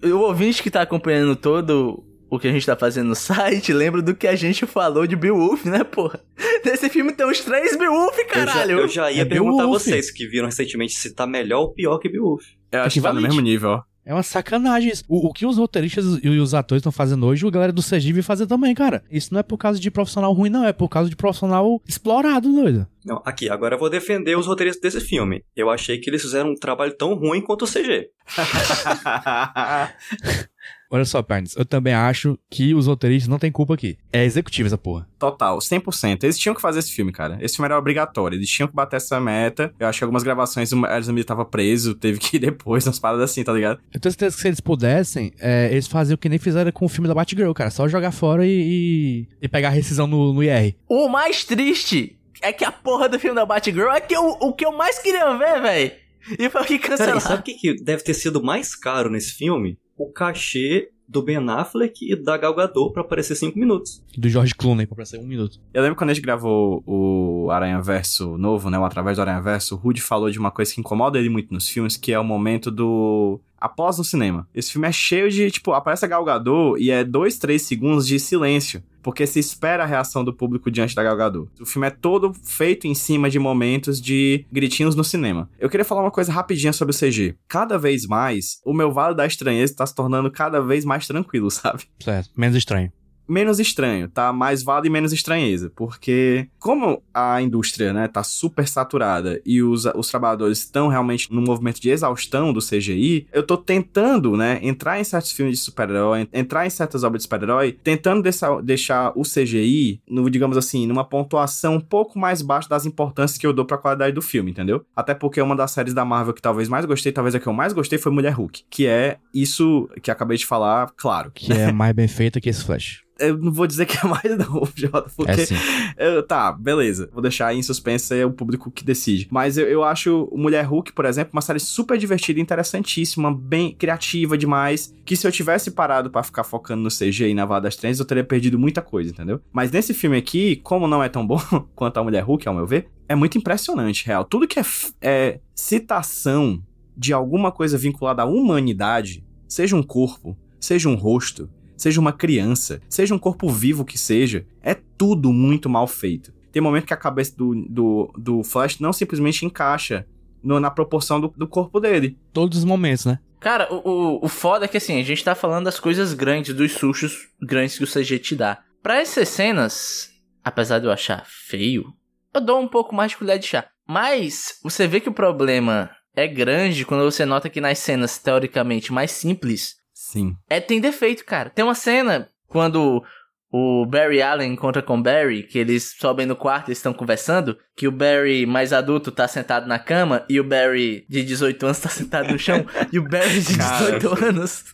O ouvinte que tá acompanhando todo o que a gente tá fazendo no site, (laughs) lembra do que a gente falou de Beowulf, né, porra? (laughs) Nesse filme tem uns três Beowulf, Eu já, caralho! eu já ia É perguntar a Beowulf. vocês que viram recentemente se tá melhor ou pior que Beowulf. Eu acho que tá no mesmo nível, ó. É uma sacanagem isso. O, o que os roteiristas e os atores estão fazendo hoje, a galera do CG vai fazer também, cara. Isso não é por causa de profissional ruim, não. É por causa de profissional explorado, doido. Não, aqui, agora eu vou defender os roteiristas desse filme. Eu achei que eles fizeram um trabalho tão ruim quanto o CG. (laughs) Olha só, Pernes, eu também acho que os roteiristas não têm culpa aqui. É executivo essa porra. Total, 100%. Eles tinham que fazer esse filme, cara. Esse filme era obrigatório. Eles tinham que bater essa meta. Eu acho que algumas gravações o Ezra tava preso, teve que ir (laughs) depois, umas paradas assim, tá ligado? Eu tenho certeza que se eles pudessem, é, eles faziam o que nem fizeram com o filme da Batgirl, cara. Só jogar fora e, e, e pegar a rescisão no, no IR. O mais triste é que a porra do filme da Batgirl é que eu, o que eu mais queria ver, velho. E foi o que Cara, cancelaram. sabe o que, que deve ter sido mais caro nesse filme? O cachê do Ben Affleck e da Gal Gadot pra aparecer 5 minutos. Do George Clooney, pra ser um minuto. Eu lembro quando a gente gravou o Aranha Verso novo, né? O Através do Aranha Verso, o Rudy falou de uma coisa que incomoda ele muito nos filmes, que é o momento do. Após no cinema. Esse filme é cheio de, tipo, aparece a Gal Gadot e é dois, três segundos de silêncio. Porque se espera a reação do público diante da Gal Gadot. O filme é todo feito em cima de momentos de gritinhos no cinema. Eu queria falar uma coisa rapidinha sobre o CG. Cada vez mais, o meu Vale da Estranheza tá se tornando cada vez mais tranquilo, (laughs) sabe? Certo. Menos estranho. Menos estranho, tá? Mais vale e menos estranheza. Porque, como a indústria, né, tá super saturada e os, os trabalhadores estão realmente num movimento de exaustão do CGI, eu tô tentando, né, entrar em certos filmes de super-herói, entrar em certas obras de super-herói, tentando deixar, deixar o CGI, no, digamos assim, numa pontuação um pouco mais baixa das importâncias que eu dou pra qualidade do filme, entendeu? Até porque uma das séries da Marvel que talvez mais gostei, talvez a que eu mais gostei foi Mulher Hulk, que é isso que acabei de falar, claro. Que é mais bem feita que esse Flash. (laughs) Eu não vou dizer que é mais não, (laughs) Jota, porque... É sim. Eu- tá, beleza. Vou deixar aí em suspense, é o público que decide. Mas eu, eu acho Mulher Hulk, por exemplo, uma série super divertida, interessantíssima, bem criativa demais. Que se eu tivesse parado pra ficar focando no CG e na Vada das Trens, eu teria perdido muita coisa, entendeu? Mas nesse filme aqui, como não é tão bom (laughs) quanto a Mulher Hulk, ao meu ver, é muito impressionante, real. Tudo que é, é citação de alguma coisa vinculada à humanidade, seja um corpo, seja um rosto, seja uma criança, seja um corpo vivo que seja, é tudo muito mal feito. Tem momento que a cabeça do, do, do Flash não simplesmente encaixa no- na proporção do, do corpo dele. Todos os momentos, né? Cara, o, o, o foda é que assim, a gente tá falando das coisas grandes, dos sustos grandes que o CG te dá. Pra essas cenas, apesar de eu achar feio, eu dou um pouco mais de colher de chá. Mas você vê que o problema é grande quando você nota que nas cenas teoricamente mais simples, Sim. é tem defeito, cara. Tem uma cena quando o Barry Allen encontra com o Barry, que eles sobem no quarto e estão conversando, que o Barry mais adulto tá sentado na cama e o Barry de 18 anos tá sentado no chão, e o Barry de Cara. 18 anos,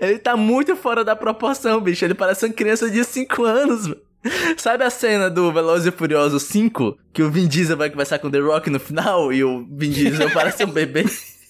ele tá muito fora da proporção, bicho. Ele parece uma criança de 5 anos, mano. Sabe a cena do Velozes e Furioso 5? Que o Vin Diesel vai conversar com o The Rock no final e o Vin Diesel parece um bebê? (laughs)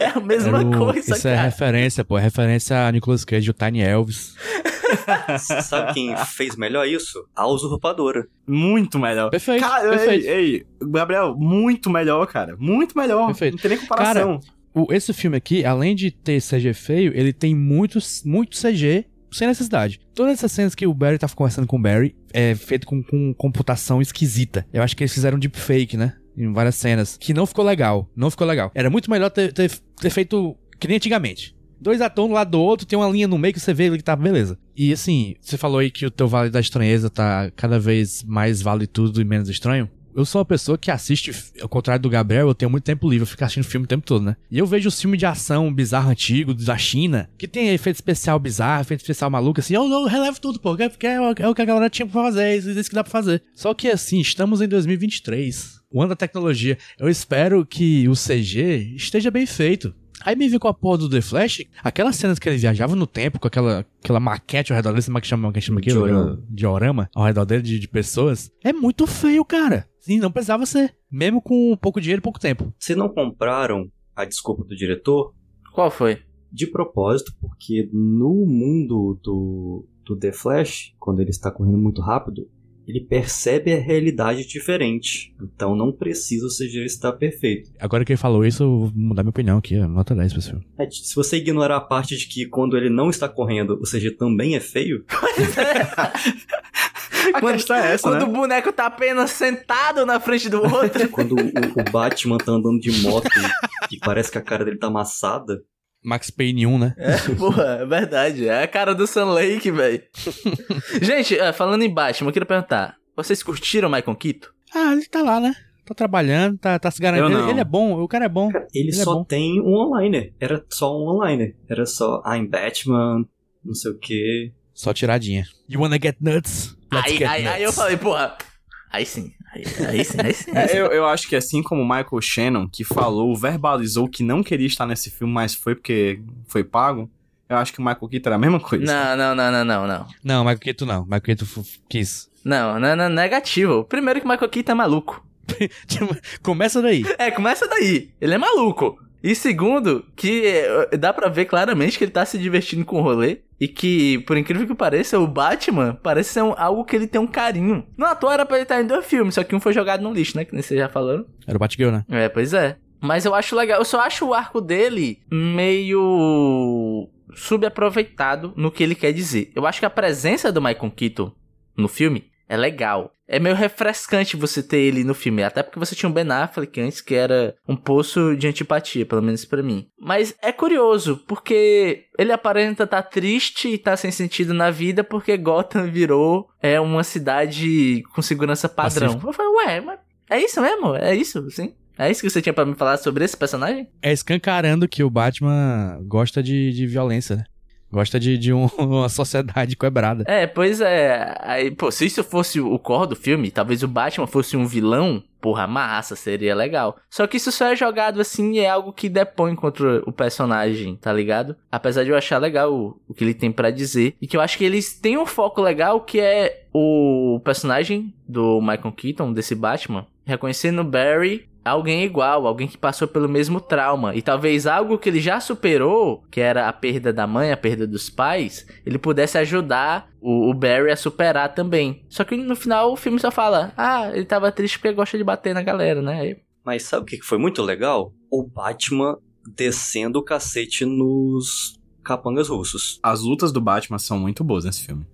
é a mesma o- coisa, Isso é cara. referência, pô. É referência a Nicolas Cage, o Tiny Elvis. (laughs) Sabe quem fez melhor isso? A Usurpadora. Muito melhor. Perfeito, Cara, perfeito. Ei, ei, Gabriel, muito melhor, cara. Muito melhor. Perfeito. Não tem nem comparação. O- esse filme aqui, além de ter CG feio, ele tem muito, muito CG sem necessidade. Todas essas cenas que o Barry tá conversando com o Barry é feito com, com computação esquisita. Eu acho que eles fizeram deepfake, né? Em várias cenas. Que não ficou legal. Não ficou legal. Era muito melhor ter, ter, ter feito que nem antigamente. Dois atores um lado do outro, tem uma linha no meio que você vê que tá beleza. E assim, você falou aí que o teu Vale da Estranheza tá cada vez mais vale tudo e menos estranho. Eu sou uma pessoa que assiste, ao contrário do Gabriel, eu tenho muito tempo livre, eu fico assistindo filme o tempo todo, né? E eu vejo os filmes de ação bizarro antigo, da China, que tem efeito especial bizarro, efeito especial maluco, assim, eu, eu relevo tudo, pô, porque é, é o que a galera tinha pra fazer, é isso, isso que dá pra fazer. Só que assim, estamos em 2023, o ano da tecnologia. Eu espero que o CG esteja bem feito. Aí me vi com a porra do The Flash, aquelas cenas que ele viajava no tempo, com aquela, aquela maquete ao redor dele, como é que chama, que chama aquilo? Diorama. Diorama ao redor dele de, de pessoas. É muito feio, cara. Sim, não precisava ser. Mesmo com pouco dinheiro e pouco tempo. Se não compraram a desculpa do diretor, Qual foi? de propósito, porque no mundo do, do The Flash, quando ele está correndo muito rápido, ele percebe a realidade diferente. Então não precisa o CGI estar perfeito. Agora que ele falou isso, eu vou mudar minha opinião aqui. Nota 10 pra esse filme. É, se você ignorar a parte de que quando ele não está correndo, o CG também é feio, (laughs) A questão é essa, Quando né? o boneco tá apenas sentado na frente do outro. quando o, o Batman tá andando de moto (laughs) E parece que a cara dele tá amassada. Max Payne 1, né? É, (laughs) porra, é verdade. É a cara do Sun Lake, velho. (laughs) Gente, é, falando em Batman, eu queria perguntar. Vocês curtiram o Michael Keaton? Ah, ele tá lá, né? Tá trabalhando, tá, tá se garantindo. Ele, ele é bom, o cara é bom. Ele, Ele é só bom. tem um online. Era só um online. Era só I'm Batman, não sei o quê. Só tiradinha. You wanna get nuts? Let's Aí, get aí, nuts. aí eu falei, porra. Aí sim. Aí, aí sim, aí sim. Aí É, sim. eu, eu acho que assim como o Michael Shannon, que falou, verbalizou que não queria estar nesse filme, mas foi porque foi pago, eu acho que o Michael Keaton era a mesma coisa. Não, não, não, não, não, não. Não, Michael Keaton não. Michael Keaton quis. Não, não, não, negativo. Primeiro que o Michael Keaton é maluco. (laughs) Começa daí. É, começa daí. Ele é maluco. E segundo, que eh, dá pra ver claramente que ele tá se divertindo com o rolê. E que, por incrível que pareça, o Batman parece ser um- algo que ele tem um carinho. No ator era pra ele estar em dois filmes, só que um foi jogado no lixo, né? Que nem vocês já falaram. Era o Batgirl, né? É, pois é. Mas eu acho legal. Eu só acho o arco dele meio subaproveitado no que ele quer dizer. Eu acho que a presença do Michael Keaton no filme é legal. É meio refrescante você ter ele no filme, até porque você tinha um Ben Affleck antes que era um poço de antipatia, pelo menos pra mim. Mas é curioso, porque ele aparenta estar triste e tá sem sentido na vida porque Gotham virou é uma cidade com segurança padrão. Pacífico. Eu falei, ué, mas é isso mesmo? É isso, sim? É isso que você tinha pra me falar sobre esse personagem? É escancarando que o Batman gosta de, de violência, né? Gosta de, de um- (laughs) uma sociedade quebrada. É, pois é. Aí, pô, se isso fosse o core do filme, talvez o Batman fosse um vilão, porra, massa, seria legal. Só que isso só é jogado assim e é algo que depõe contra o personagem, tá ligado? Apesar de eu achar legal o, o que ele tem pra dizer. E que eu acho que eles têm um foco legal que é o personagem do Michael Keaton, desse Batman, reconhecendo Barry alguém igual, alguém que passou pelo mesmo trauma. E talvez algo que ele já superou, que era a perda da mãe, a perda dos pais, ele pudesse ajudar o, o Barry a superar também. Só que no final o filme só fala: Ah, ele tava triste porque gosta de bater na galera, né? Aí- Mas sabe o que que foi muito legal? O Batman descendo o cacete nos capangas russos. As lutas do Batman são muito boas nesse filme.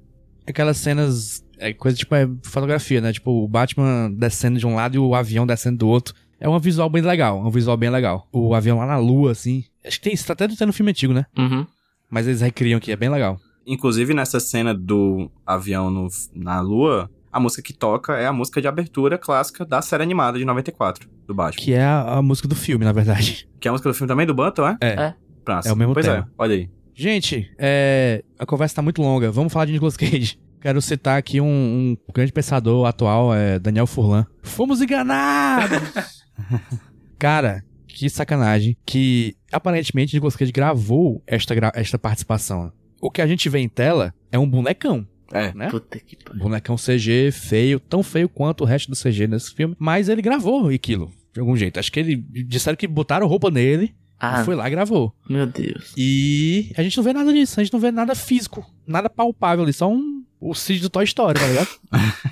Aquelas cenas. É coisa tipo é fotografia, né? Tipo, o Batman descendo de um lado e o avião descendo do outro. É um visual bem legal. É um visual bem legal. O avião lá na lua, assim. Acho que tem isso, tá até tendo filme antigo, né? Uhum. Mas eles recriam aqui, é bem legal. Inclusive, nessa cena do avião no- na lua, a música que toca é a música de abertura clássica da série animada de 94, do Batman. Que é a, a música do filme, na verdade. (laughs) Que é a música do filme também, do Button, é? É. É. Praça. É o mesmo pois tema. é, olha aí. Gente, é, a conversa tá muito longa. Vamos falar de Nicolas Cage. (laughs) Quero citar aqui um, um grande pensador atual, é Daniel Furlan. Fomos enganados! (laughs) (laughs) Cara, que sacanagem. Que aparentemente Nicolas Cage gravou esta, gra- esta participação. O que a gente vê em tela é um bonecão, É. né? Puta que pariu. Bonecão CG feio, tão feio quanto o resto do CG nesse filme. Mas ele gravou aquilo, de algum jeito. Acho que ele disseram que botaram roupa nele Ah, e foi lá e gravou. meu Deus. E a gente não vê nada disso, a gente não vê nada físico, nada palpável ali, só um, o Cid do Toy Story, tá ligado? (laughs)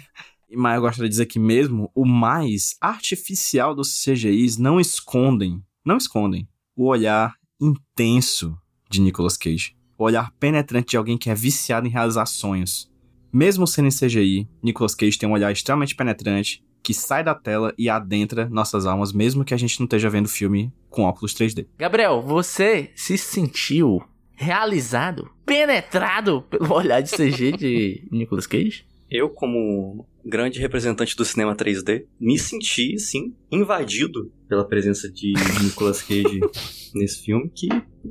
Mas eu gostaria de dizer que mesmo o mais artificial dos CGIs não escondem, não escondem, o olhar intenso de Nicolas Cage. O olhar penetrante de alguém que é viciado em realizar sonhos. Mesmo sendo em CGI, Nicolas Cage tem um olhar extremamente penetrante que sai da tela e adentra nossas almas, mesmo que a gente não esteja vendo o filme com óculos 3D. Gabriel, você se sentiu realizado, penetrado pelo olhar de CG de Nicolas Cage? Eu, como grande representante do cinema 3D, me senti, sim, invadido pela presença de Nicolas Cage (laughs) nesse filme, que,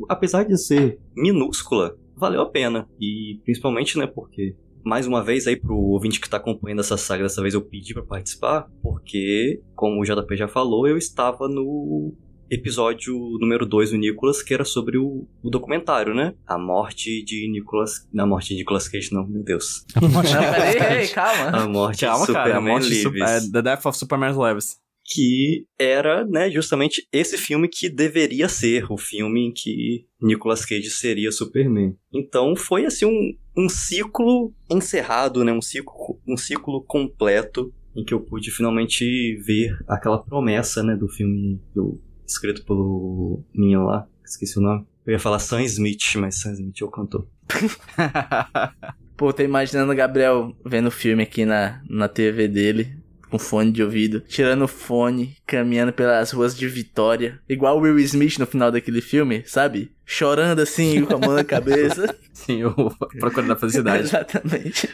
apesar de ser minúscula, valeu a pena. E principalmente, né, porque, mais uma vez aí pro ouvinte que tá acompanhando essa saga, dessa vez eu pedi pra participar, porque, como o JP já falou, eu estava no episódio número 2 do Nicolas, que era sobre o, o documentário, né? A morte de Nicolas... Na morte de Nicolas Cage, não, meu Deus. (laughs) Não, peraí, ei, calma. A morte Calma, de cara, a Superman morte de Sup- Lives. é, The Death of Superman Lives. Que era, né, justamente esse filme que deveria ser o filme em que Nicolas Cage seria Superman. Então foi assim um, um ciclo encerrado, né, um ciclo, um ciclo completo em que eu pude finalmente ver aquela promessa, né, do filme do, escrito pelo menino lá, esqueci o nome. Eu ia falar Sam Smith, mas Sam Smith é o cantor. (laughs) Pô, tô imaginando o Gabriel vendo o filme aqui na, na TV dele, com fone de ouvido, tirando o fone, caminhando pelas ruas de Vitória, igual o Will Smith no final daquele filme, sabe? Chorando assim, (laughs) com a mão na cabeça. Sim, o Procurando a Felicidade. (laughs) Exatamente.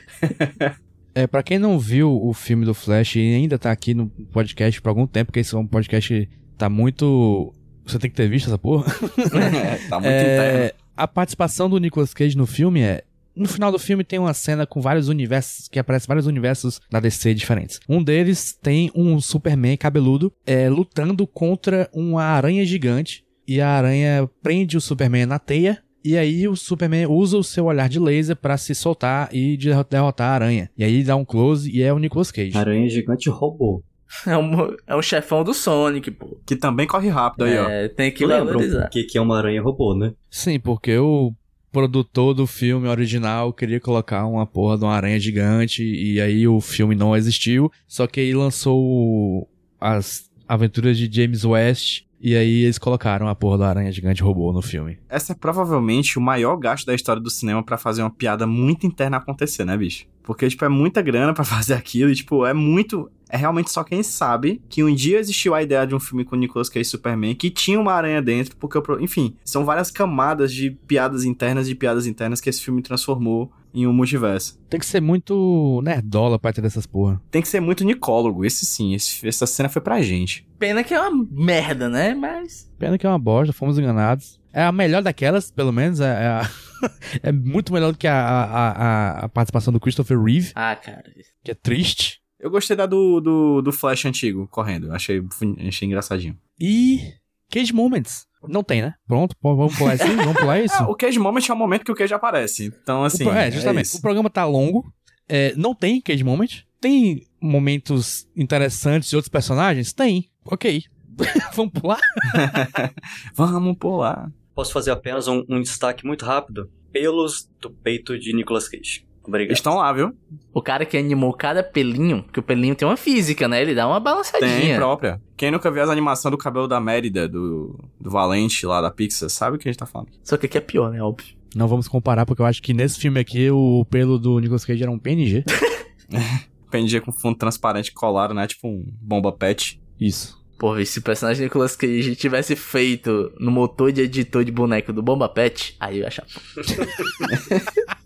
É, pra quem não viu o filme do Flash e ainda tá aqui no podcast por algum tempo, porque esse é um podcast tá muito. Você tem que ter visto essa porra. (laughs) É, tá muito É, interno. a participação do Nicolas Cage no filme é. No final do filme tem uma cena com vários universos, que aparecem vários universos da DC diferentes. Um deles tem um Superman cabeludo é, lutando contra uma aranha gigante. E a aranha prende o Superman na teia. E aí o Superman usa o seu olhar de laser pra se soltar e derro- derrotar a aranha. E aí dá um close e é o Nicolas Cage. Aranha gigante robô. (laughs) É um, é um chefão do Sonic, pô. Que também corre rápido aí, ó. É, tem que Lembram valorizar. que, que é uma aranha robô, né? Sim, porque o produtor do filme original queria colocar uma porra de uma aranha gigante e aí o filme não existiu. Só que aí lançou as aventuras de James West e aí eles colocaram a porra da aranha gigante robô no filme. Essa é provavelmente o maior gasto da história do cinema pra fazer uma piada muito interna acontecer, né, bicho? Porque, tipo, é muita grana pra (laughs) fazer aquilo e, tipo, é muito... É realmente só quem sabe que um dia existiu a ideia de um filme com Nicolas Cage e Superman que tinha uma aranha dentro, porque, enfim, são várias camadas de piadas internas e piadas internas que esse filme transformou em um multiverso. Tem que ser muito nerdola pra ter dessas porra. Tem que ser muito nicólogo, esse sim, esse- essa cena foi pra gente. Pena que é uma merda, né? Mas. Pena que é uma bosta, fomos enganados. É a melhor daquelas, pelo menos. É, é, a- (laughs) é muito melhor do que a, a, a- a participação do Christopher Reeve, Ah, cara. que é triste. Eu gostei da do, do, do Flash antigo, correndo. Achei, achei engraçadinho. E Cage Moments. Não tem, né? Pronto, pô, vamos pular isso? (laughs) Vamos pular isso? Ah, o Cage Moment é o momento que o Cage aparece. Então, assim. O pro- é, justamente. isso. o programa tá longo. é, não tem Cage Moment. Tem momentos interessantes de outros personagens? Tem. Ok. (laughs) Vamos pular? (laughs) Vamos pular. Posso fazer apenas um, um destaque muito rápido? Pelos do peito de Nicolas Cage. Obrigado. Eles estão lá, viu? O cara que animou cada pelinho, porque o pelinho tem uma física, né? Ele dá uma Tem balançadinha. própria. Quem nunca viu as animações do cabelo da Mérida, do, do Valente lá da Pixar, sabe o que a gente tá falando. Só que aqui é pior, né? Óbvio. Não vamos comparar, porque eu acho que nesse filme aqui o pelo do Nicolas Cage era um PNG. (laughs) PNG com fundo transparente colado, né? Tipo um bomba pet. Isso. Porra, e se o personagem Nicolas Cage tivesse feito no motor de editor de boneco do Bomba Pet, aí eu ia achar. (laughs)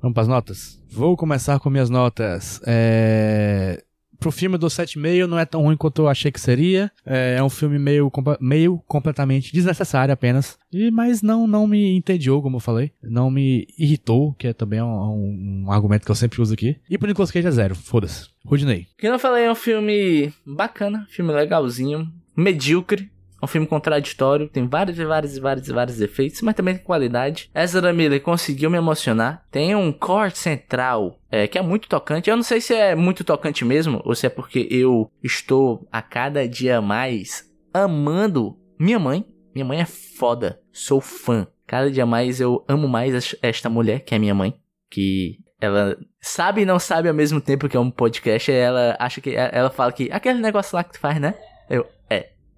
Vamos pras notas? Vou começar com minhas notas. É... Pro filme do 7,5 não é tão ruim quanto eu achei que seria. É, é um filme meio, meio completamente desnecessário apenas. E, mas não, não me entediou, como eu falei. Não me irritou, que é também um, um- um argumento que eu sempre uso aqui. E pro Nicolas Cage é zero, foda-se. Rudney. O que eu falei é um filme bacana, filme legalzinho, medíocre. É um filme contraditório, tem vários e vários e vários e vários defeitos, mas também tem qualidade. Ezra Miller conseguiu me emocionar. Tem um corte central é, que é muito tocante. Eu não sei se é muito tocante mesmo, ou se é porque eu estou a cada dia mais amando minha mãe. Minha mãe é foda, sou fã. Cada dia mais eu amo mais es- esta mulher, que é minha mãe. Que ela sabe e não sabe ao mesmo tempo que é um podcast. Ela acha que. Ela fala que aquele negócio lá que tu faz, né? Eu,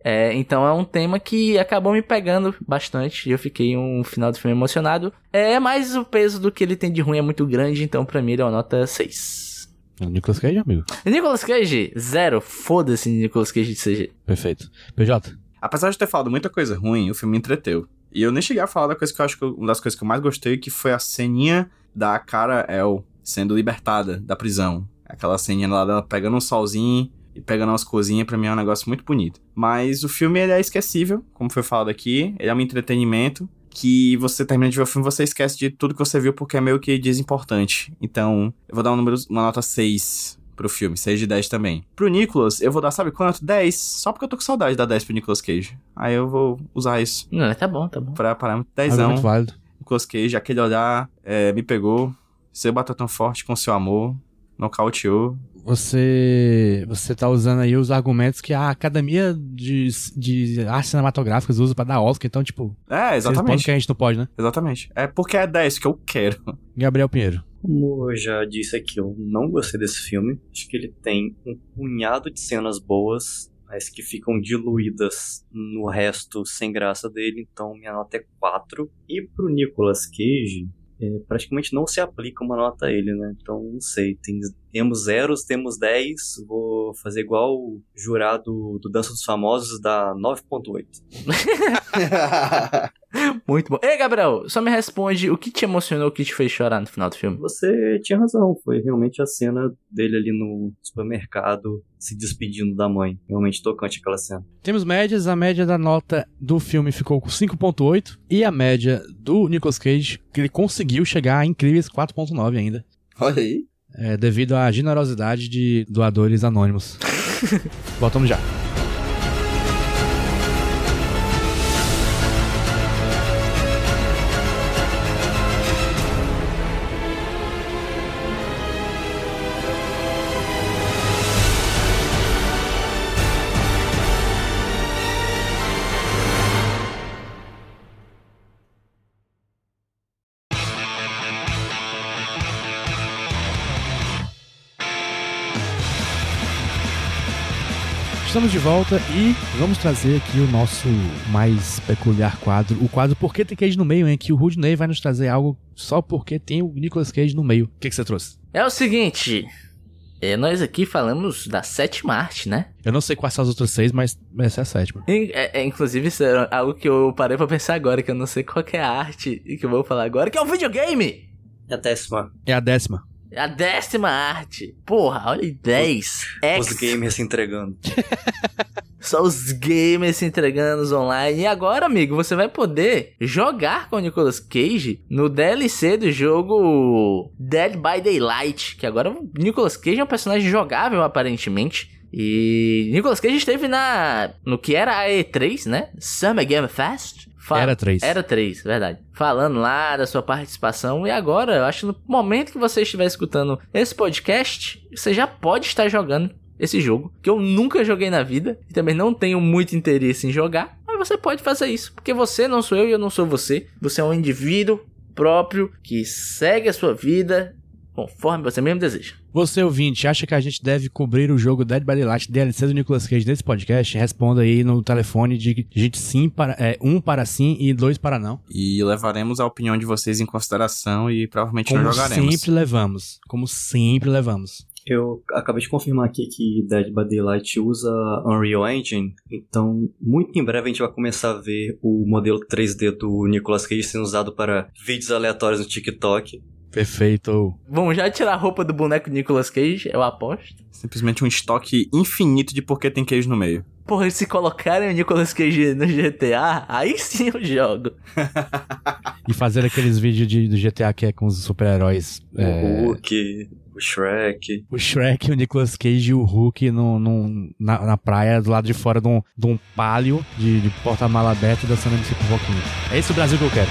é. É, então é um tema que acabou me pegando bastante. E eu fiquei um final do filme emocionado. É, mas o peso do que ele tem de ruim é muito grande, então pra mim ele é uma nota 6. O Nicolas Cage, amigo. Nicolas Cage, zero. Foda-se Nicolas Cage de CG. Perfeito. PJ. Apesar de ter falado muita coisa ruim, o filme me entreteu. E eu nem cheguei a falar da coisa que eu acho que eu- uma das coisas que eu mais gostei, que foi a ceninha da Cara El sendo libertada da prisão. Aquela ceninha lá dela pegando um solzinho e pegando umas coisinhas, pra mim é um negócio muito bonito. Mas o filme ele é esquecível, como foi falado aqui. Ele é um entretenimento que você termina de ver o filme você esquece de tudo que você viu porque é meio que desimportante. Então, eu vou dar um número, uma nota 6 pro filme, 6 de 10 também. Pro Nicolas, eu vou dar, sabe quanto? 10. Só porque eu tô com saudade da 10 pro Nicolas Cage. Aí eu vou usar isso Não, tá bom, tá bom. pra parar. Argumento 10. válido. Nicolas Cage, aquele olhar é, me pegou. Você bateu tão forte com seu amor. Nocauteou. Você, você tá usando aí os argumentos que a Academia de, de Artes Cinematográficas usa pra dar Oscar, então, tipo, É, exatamente. que a gente não pode, né? Exatamente. É porque é 10 que eu quero. (laughs) Gabriel Pinheiro. Como eu já disse aqui, eu não gostei desse filme. Acho que ele tem um punhado de cenas boas, mas que ficam diluídas no resto sem graça dele, então minha nota é 4. E pro Nicolas Cage, é, praticamente não se aplica uma nota a ele, né? Então, não sei. Tem, temos zeros, temos 10. Vou fazer igual o jurado do Dança dos Famosos, da (laughs) 9.8. (laughs) Muito bom. Ei, Gabriel, só me responde o que te emocionou, o que te fez chorar no final do filme? Você tinha razão. Foi realmente a cena dele ali no supermercado se despedindo da mãe. Realmente tocante aquela cena. Temos médias, a média da nota do filme ficou com 5.8 e a média do Nicolas Cage, que ele conseguiu chegar a incríveis 4.9 ainda. Olha aí. É, devido à generosidade de doadores anônimos. (laughs) Voltamos já. Estamos de volta e vamos trazer aqui o nosso mais peculiar quadro. O quadro Por que tem Cage no meio, hein? Que o Rudney vai nos trazer algo só porque tem o Nicolas Cage no meio. O que, que você trouxe? É o seguinte. é, nós aqui falamos da sétima arte, né? Eu não sei quais são as outras seis, mas essa é a sétima. É- é, inclusive, isso é algo que eu parei pra pensar agora, que eu não sei qual que é a arte e que eu vou falar agora, que é o videogame! E a décima. É a décima. A décima arte. Porra, olha aí, 10. Os X. gamers se entregando. (laughs) Só os gamers se entregando os online. E agora, amigo, você vai poder jogar com o Nicolas Cage no DLC do jogo Dead by Daylight. Que agora o Nicolas Cage é um personagem jogável, aparentemente. E Nicolas Cage esteve na no que era a E3, né? Summer Game Fest. Era três. Era 3, verdade. Falando lá da sua participação. E agora, eu acho que no momento que você estiver escutando esse podcast, você já pode estar jogando esse jogo, que eu nunca joguei na vida e também não tenho muito interesse em jogar, mas você pode fazer isso, porque você não sou eu e eu não sou você. Você é um indivíduo próprio que segue a sua vida conforme você mesmo deseja. Você, ouvinte, acha que a gente deve cobrir o jogo Dead by Daylight DLC do Nicolas Cage nesse podcast? Responda aí no telefone de gente sim para, é, um para sim e dois para não. E levaremos a opinião de vocês em consideração e provavelmente Como nós jogaremos. sempre levamos. Como sempre levamos. Eu acabei de confirmar aqui que Dead by Daylight usa Unreal Engine, então muito em breve a gente vai começar a ver o modelo 3D do Nicolas Cage sendo usado para vídeos aleatórios no TikTok. Perfeito. Vamos já tirar a roupa do boneco Nicolas Cage, eu aposto. Simplesmente um estoque infinito de porque tem queijo no meio. Porra, se colocarem o Nicolas Cage no GTA, aí sim eu jogo. (laughs) E fazer aqueles vídeos de, do GTA que é com os super-heróis. é, O Hulk, o Shrek. o Shrek, o Nicolas Cage e o Hulk no, no- na, na praia, do lado de fora de um, de um palio de, de porta-mala aberto dançando MC Pipoquinho. É esse o Brasil que eu quero.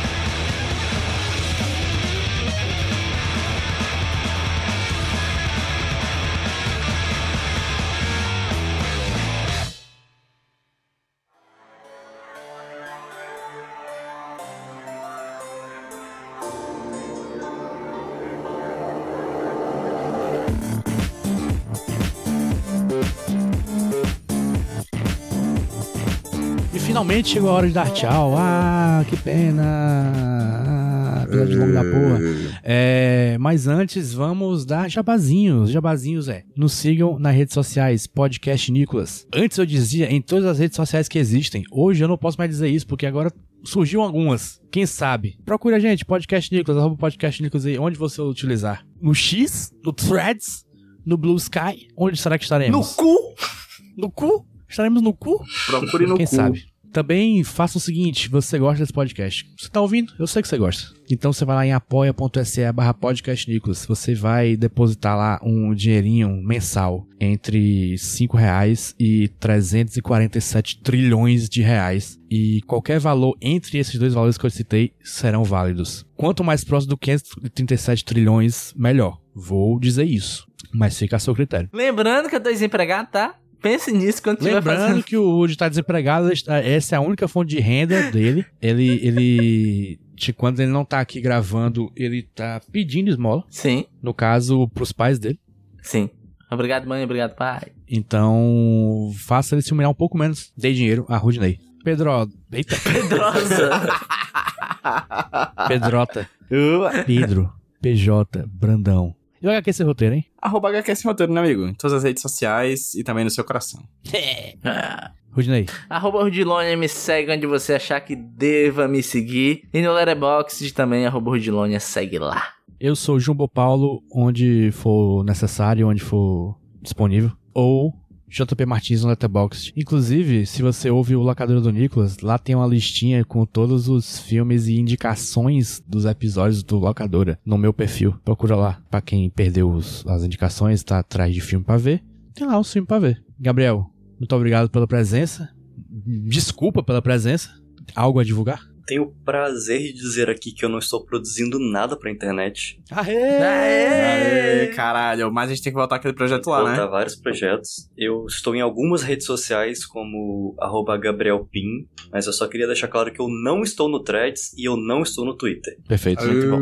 Finalmente chegou a hora de dar tchau. Ah, que pena. Ah, episódio longo da porra. É, mas antes, vamos dar jabazinhos. Jabazinhos é. Nos sigam nas redes sociais, podcast Nicolas. Antes eu dizia em todas as redes sociais que existem. Hoje eu não posso mais dizer isso, porque agora surgiu algumas. Quem sabe? Procure a gente, podcast Nicolas, arroba podcast Nicolas aí, onde você utilizar. No X, no Threads, no Blue Sky. Onde será que estaremos? cu! No cu? Estaremos no cu? Procure no Quem cu. sabe? Também faça o seguinte, você gosta desse podcast. Você tá ouvindo? Eu sei que você gosta. Então você vai lá em apoia.se barra podcast Nicolas. Você vai depositar lá um dinheirinho mensal entre 5 reais e 347 trilhões de reais. E qualquer valor entre esses dois valores que eu citei serão válidos. Quanto mais próximo do 537 trilhões, melhor. Vou dizer isso. Mas fica a seu critério. Lembrando que eu tô desempregado, tá? Pense nisso quando estiver Lembrando fazendo. que o Woody tá desempregado, essa é a única fonte de renda dele. Ele, ele, quando ele não tá aqui gravando, ele tá pedindo esmola. Sim, No caso, pros pais dele. sim. Obrigado, mãe, obrigado, pai. Então, faça ele se humilhar um pouco menos. Dê dinheiro a Rudney. Pedro, eita, Pedrosa. (laughs) Pedrota. Pedro, PJ, Brandão. E o HQ esse roteiro, hein? Arroba HQ Sem Roteiro, né, amigo? Em todas as redes sociais e também no seu coração. Ah. Rudinei. Arroba Rudilônia, me segue onde você achar que deva me seguir. E no Letterboxd também, arroba Rudilônia, segue lá. Eu sou Jumbo Paulo, onde for necessário, onde for disponível. Ou JP Martins no Letterboxd. Inclusive, se você ouve o Locadora do Nicolas, lá tem uma listinha com todos os filmes e indicações dos episódios do Locadora no meu perfil. Procura lá. Pra quem perdeu os- as indicações, tá atrás de filme pra ver. Tem lá os filmes pra ver. Gabriel, muito obrigado pela presença. Desculpa pela presença. Algo a divulgar? Tenho o prazer de dizer aqui que eu não estou produzindo nada pra internet. Aê, caralho. Mas a gente tem que voltar aquele projeto lá, voltar né? vários projetos. Eu estou em algumas redes sociais, como arroba GabrielPim, mas eu só queria deixar claro que eu não estou no Threads e eu não estou no Twitter. Perfeito. Muito bom.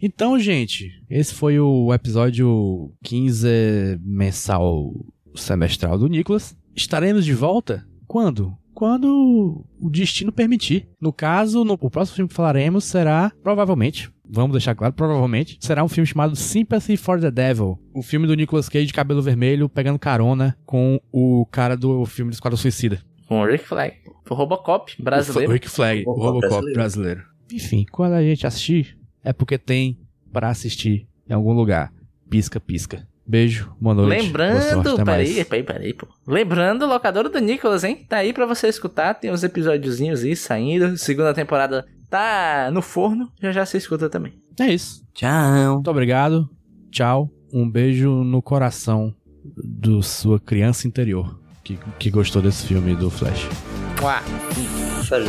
Então, gente, esse foi o episódio 15 mensal semestral do Nicolas. Estaremos de volta quando? Quando o destino permitir. No caso, no, o próximo filme que falaremos será, provavelmente, vamos deixar claro, provavelmente, será um filme chamado Sympathy for the Devil. O filme do Nicolas Cage de cabelo vermelho pegando carona com o cara do filme do Esquadrão Suicida. Com o Rick Flag. O Robocop brasileiro. O Rick Flag, o Robocop brasileiro. brasileiro. Enfim, quando a gente assistir, é porque tem pra assistir em algum lugar. Pisca, pisca. Beijo, boa noite. Lembrando, peraí, peraí, peraí, pô. Lembrando, locadora do Nicolas, hein? Tá aí pra você escutar, tem uns episódiozinhos aí saindo. Segunda temporada tá no forno, já já você escuta também. É isso. Tchau. Muito obrigado. Tchau. Um beijo no coração do sua criança interior que, que gostou desse filme do Flash. Uá. Falou.